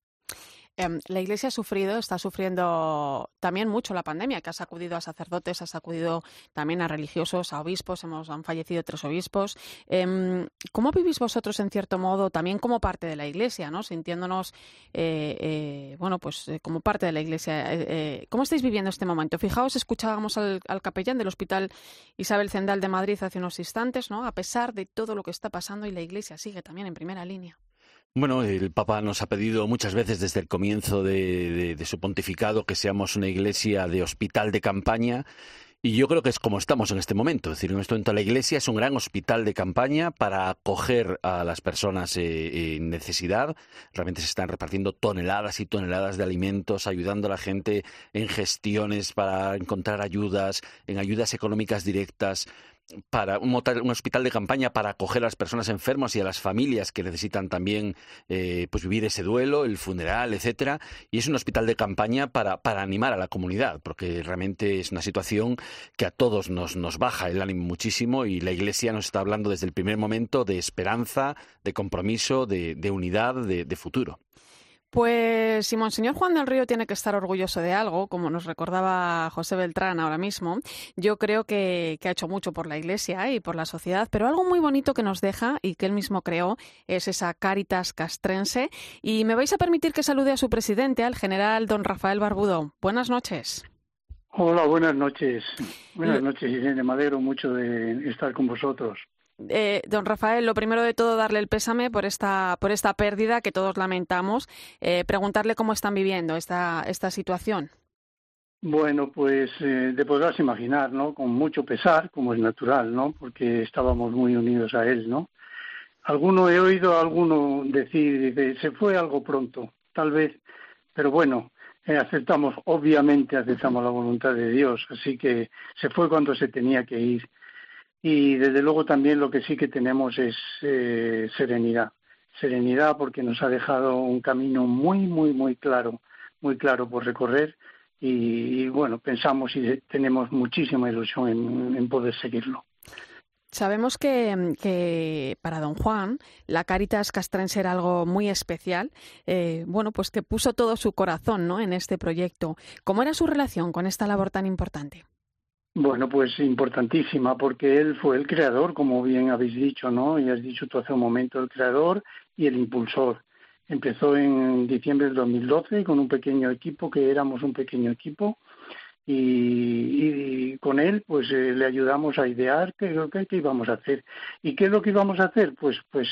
Em, la Iglesia ha sufrido, está sufriendo también mucho la pandemia, que ha sacudido a sacerdotes, ha sacudido también a religiosos, a obispos, hemos, han fallecido tres obispos. Em, ¿Cómo vivís vosotros, en cierto modo, también como parte de la Iglesia, ¿no? sintiéndonos, eh, eh, bueno, pues eh, como parte de la Iglesia? ¿Cómo estáis viviendo este momento? Fijaos, escuchábamos al, al, capellán del Hospital Isabel Zendal de Madrid hace unos instantes, ¿no? A pesar de todo lo que está pasando y la Iglesia sigue también en primera línea. Bueno, el Papa nos ha pedido muchas veces desde el comienzo de, su pontificado que seamos una iglesia de hospital de campaña. Y yo creo que es como estamos en este momento. Es decir, en este momento la Iglesia es un gran hospital de campaña para acoger a las personas eh, en necesidad. Realmente se están repartiendo toneladas y toneladas de alimentos, ayudando a la gente en gestiones para encontrar ayudas, en ayudas económicas directas para un, hospital de campaña para acoger a las personas enfermas y a las familias que necesitan también eh, pues vivir ese duelo, el funeral, etcétera. Y es un hospital de campaña para, para animar a la comunidad, porque realmente es una situación que a todos nos, nos baja el ánimo muchísimo y la Iglesia nos está hablando desde el primer momento de esperanza, de compromiso, de, unidad, de futuro. Pues si Monseñor Juan del Río tiene que estar orgulloso de algo, como nos recordaba José Beltrán ahora mismo, yo creo que, que, ha hecho mucho por la Iglesia y por la sociedad, pero algo muy bonito que nos deja y que él mismo creó es esa Caritas castrense. Y me vais a permitir que salude a su presidente, al general don Rafael Barbudo. Buenas noches. Hola, buenas noches. Buenas noches, Irene Madero, mucho de estar con vosotros. Eh, don Rafael, lo primero de todo, darle el pésame por esta, por esta pérdida que todos lamentamos. Eh, preguntarle cómo están viviendo esta, esta situación. Bueno, pues eh, te podrás imaginar, ¿no? Con mucho pesar, como es natural, ¿no? Porque estábamos muy unidos a él, ¿no? Alguno he oído a alguno decir, dice, se fue algo pronto, tal vez, pero bueno, eh, aceptamos, obviamente aceptamos la voluntad de Dios, así que se fue cuando se tenía que ir y desde luego también lo que sí que tenemos es eh, serenidad. Serenidad porque nos ha dejado un camino muy, muy, muy claro, muy claro por recorrer y, bueno, pensamos y tenemos muchísima ilusión en, en poder seguirlo. Sabemos que, que, para don Juan la Caritas Castrense era algo muy especial, eh, bueno, pues que puso todo su corazón ¿no? en este proyecto. ¿Cómo era su relación con esta labor tan importante? Bueno, pues importantísima, porque él fue el creador, como bien habéis dicho, ¿no? Y has dicho tú hace un momento, el creador y el impulsor. Empezó en diciembre del 2012 con un pequeño equipo, que éramos un pequeño equipo, y, con él pues eh, le ayudamos a idear qué, qué, qué íbamos a hacer. ¿Y qué es lo que íbamos a hacer? Pues, pues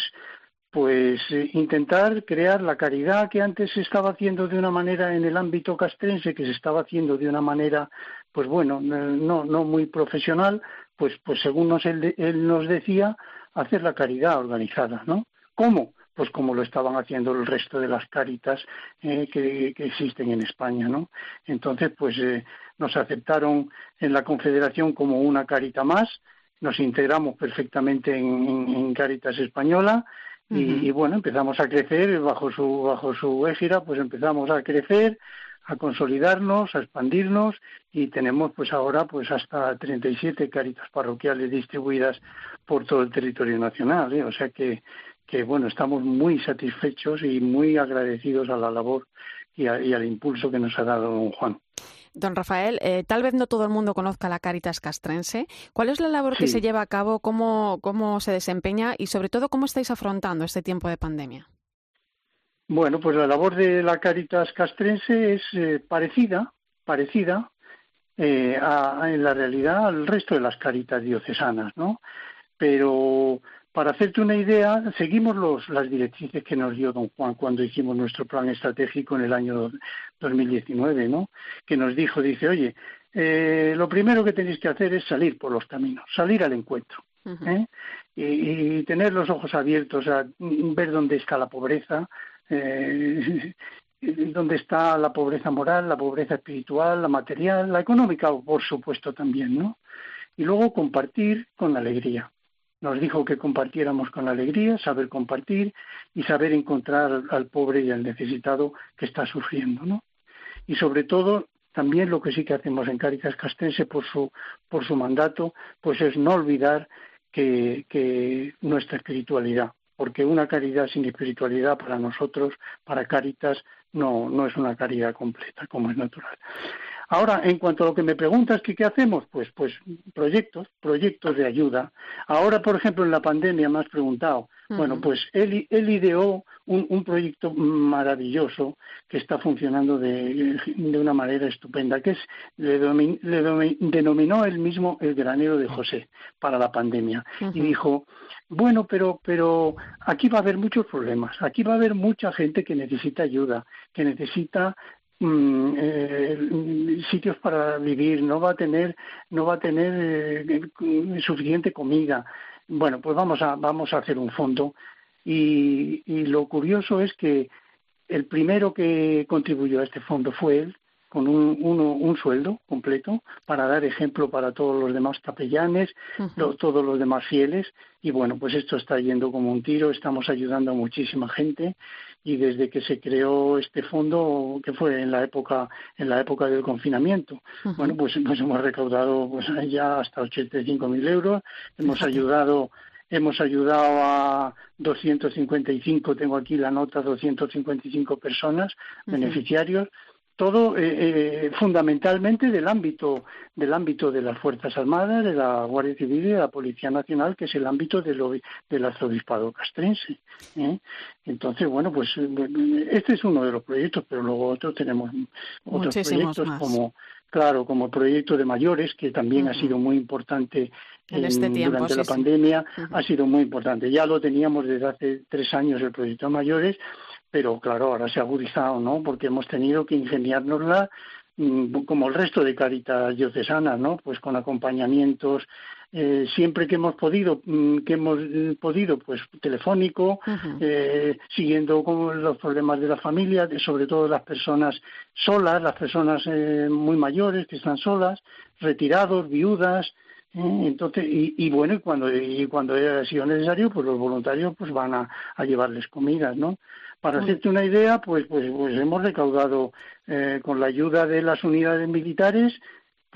pues eh, intentar crear la caridad que antes se estaba haciendo de una manera en el ámbito castrense, que se estaba haciendo de una manera, pues bueno, no, no muy profesional, pues, pues según nos, él, nos decía, hacer la caridad organizada, ¿no? ¿Cómo? Pues como lo estaban haciendo el resto de las caritas eh, que, existen en España, ¿no? Entonces, pues eh, nos aceptaron en la Confederación como una carita más, nos integramos perfectamente en, Caritas Española y, y, bueno, empezamos a crecer bajo su, bajo su égida, pues empezamos a crecer, a consolidarnos, a expandirnos y tenemos pues ahora pues hasta 37 caritas parroquiales distribuidas por todo el territorio nacional, ¿eh? o sea que que bueno, estamos muy satisfechos y muy agradecidos a la labor y, al impulso que nos ha dado don Juan. Don Rafael, eh, tal vez no todo el mundo conozca la Caritas Castrense. ¿Cuál es la labor que se lleva a cabo? Cómo, ¿Cómo se desempeña? Y sobre todo, ¿cómo estáis afrontando este tiempo de pandemia? Bueno, pues la labor de la Caritas Castrense es eh, parecida, parecida eh, a, en la realidad al resto de las caritas diocesanas, ¿no? Pero para hacerte una idea, seguimos los, las directrices que nos dio don Juan cuando hicimos nuestro plan estratégico en el año 2019, ¿no? Que nos dijo, dice, oye, eh, lo primero que tenéis que hacer es salir por los caminos, salir al encuentro. ¿eh? y, y, tener los ojos abiertos a ver dónde está la pobreza, eh, donde está la pobreza moral, la pobreza espiritual, la material, la económica, por supuesto también, ¿no? Y luego compartir con alegría. Nos dijo que compartiéramos con alegría, saber compartir y saber encontrar al pobre y al necesitado que está sufriendo, ¿no? Y sobre todo, también lo que sí que hacemos en Caritas Castense por su, por su mandato, pues es no olvidar que nuestra espiritualidad, porque una caridad sin espiritualidad para nosotros, para Caritas, no, no es una caridad completa, como es natural. Ahora, en cuanto a lo que me preguntas que qué hacemos, pues, pues proyectos, proyectos de ayuda. Ahora, por ejemplo, en la pandemia me has preguntado. Bueno, pues él, él ideó un, proyecto maravilloso que está funcionando de, de una manera estupenda, que es le, denominó él mismo el granero de José para la pandemia y dijo bueno, pero, pero aquí va a haber muchos problemas. Aquí va a haber mucha gente que necesita ayuda, que necesita Mm, eh, sitios para vivir, no va a tener, no va a tener eh, suficiente comida. Bueno, pues vamos a, vamos a hacer un fondo. Y, y lo curioso es que el primero que contribuyó a este fondo fue él, con un, un sueldo completo para dar ejemplo para todos los demás capellanes, todos los demás fieles. Y bueno, pues esto está yendo como un tiro, estamos ayudando a muchísima gente. Y desde que se creó este fondo, que fue en la época, en la época del confinamiento, bueno, pues, pues, hemos recaudado pues ya hasta 85.000 euros, hemos ayudado hemos ayudado a 255, tengo aquí la nota, 255 personas, beneficiarios, todo eh, eh, fundamentalmente del ámbito del ámbito de las fuerzas armadas de la guardia civil y de la policía nacional que es el ámbito de lo, del arzobispado castrense ¿eh? entonces bueno pues este es uno de los proyectos pero luego otros tenemos otros proyectos como claro como el proyecto de mayores que también ha sido muy importante en este tiempo, durante la pandemia ha sido muy importante. Ya lo teníamos desde hace tres años el proyecto de mayores pero claro, ahora se ha agudizado, ¿no? Porque hemos tenido que ingeniárnosla mm, como el resto de caritas diocesanas, ¿no? Pues con acompañamientos eh, siempre que hemos podido, mm, que hemos podido, pues telefónico, eh, siguiendo con los problemas de la familia, sobre todo las personas solas, las personas eh, muy mayores que están solas, retirados, viudas, entonces y, y, bueno y cuando y cuando haya sido necesario pues los voluntarios pues van a, a llevarles comidas no para hacerte una idea, pues, pues, pues hemos recaudado eh, con la ayuda de las unidades militares,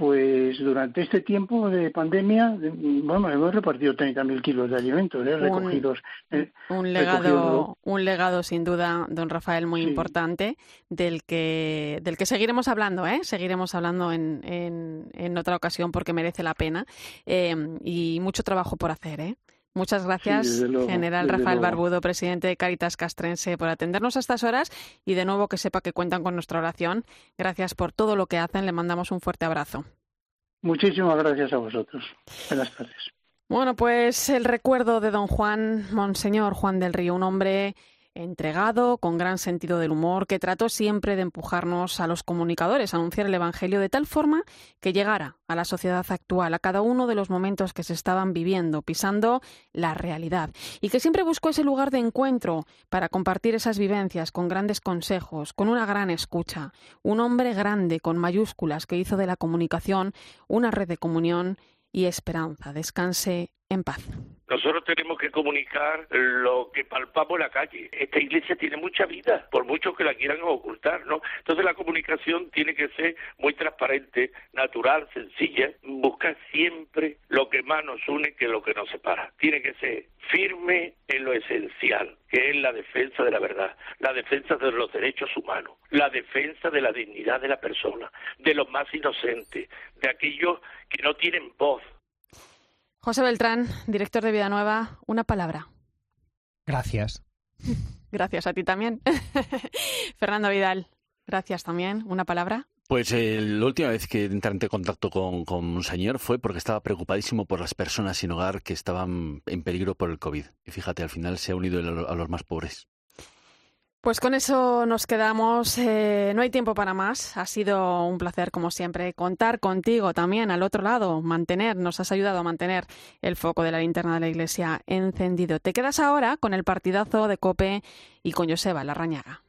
pues durante este tiempo de pandemia, bueno, hemos repartido 30.000 kilos de alimentos ¿eh? recogidos. Eh, un legado, un legado sin duda, don Rafael, muy importante, del que, del que seguiremos hablando, ¿eh? Seguiremos hablando en, en, en otra ocasión porque merece la pena eh, y mucho trabajo por hacer, ¿eh? Muchas gracias, General Rafael Barbudo, presidente de Caritas Castrense, por atendernos a estas horas y de nuevo que sepa que cuentan con nuestra oración. Gracias por todo lo que hacen. Le mandamos un fuerte abrazo. Muchísimas gracias a vosotros. Buenas tardes. Bueno, pues el recuerdo de don Juan, Monseñor Juan del Río, un hombre entregado, con gran sentido del humor, que trató siempre de empujarnos a los comunicadores a anunciar el Evangelio de tal forma que llegara a la sociedad actual, a cada uno de los momentos que se estaban viviendo, pisando la realidad, y que siempre buscó ese lugar de encuentro para compartir esas vivencias con grandes consejos, con una gran escucha, un hombre grande con mayúsculas que hizo de la comunicación una red de comunión y esperanza. Descanse en paz. Nosotros tenemos que comunicar lo que palpamos en la calle. Esta iglesia tiene mucha vida, por mucho que la quieran ocultar, ¿no? Entonces la comunicación tiene que ser muy transparente, natural, sencilla, buscar siempre lo que más nos une que lo que nos separa. Tiene que ser firme en lo esencial, que es la defensa de la verdad, la defensa de los derechos humanos, la defensa de la dignidad de la persona, de los más inocentes, de aquellos que no tienen voz, José Beltrán, director de Vida Nueva, una palabra. Gracias. Gracias a ti también. Fernando Vidal, gracias también. Una palabra. Pues eh, la última vez que entré en contacto con, con un señor fue porque estaba preocupadísimo por las personas sin hogar que estaban en peligro por el COVID. Y fíjate, al final se ha unido a los más pobres. Pues con eso nos quedamos. Eh, no hay tiempo para más. Ha sido un placer, como siempre, contar contigo también al otro lado, mantener, nos has ayudado a mantener el foco de la linterna de la iglesia encendido. Te quedas ahora con el partidazo de Cope y con Joseba Larrañaga.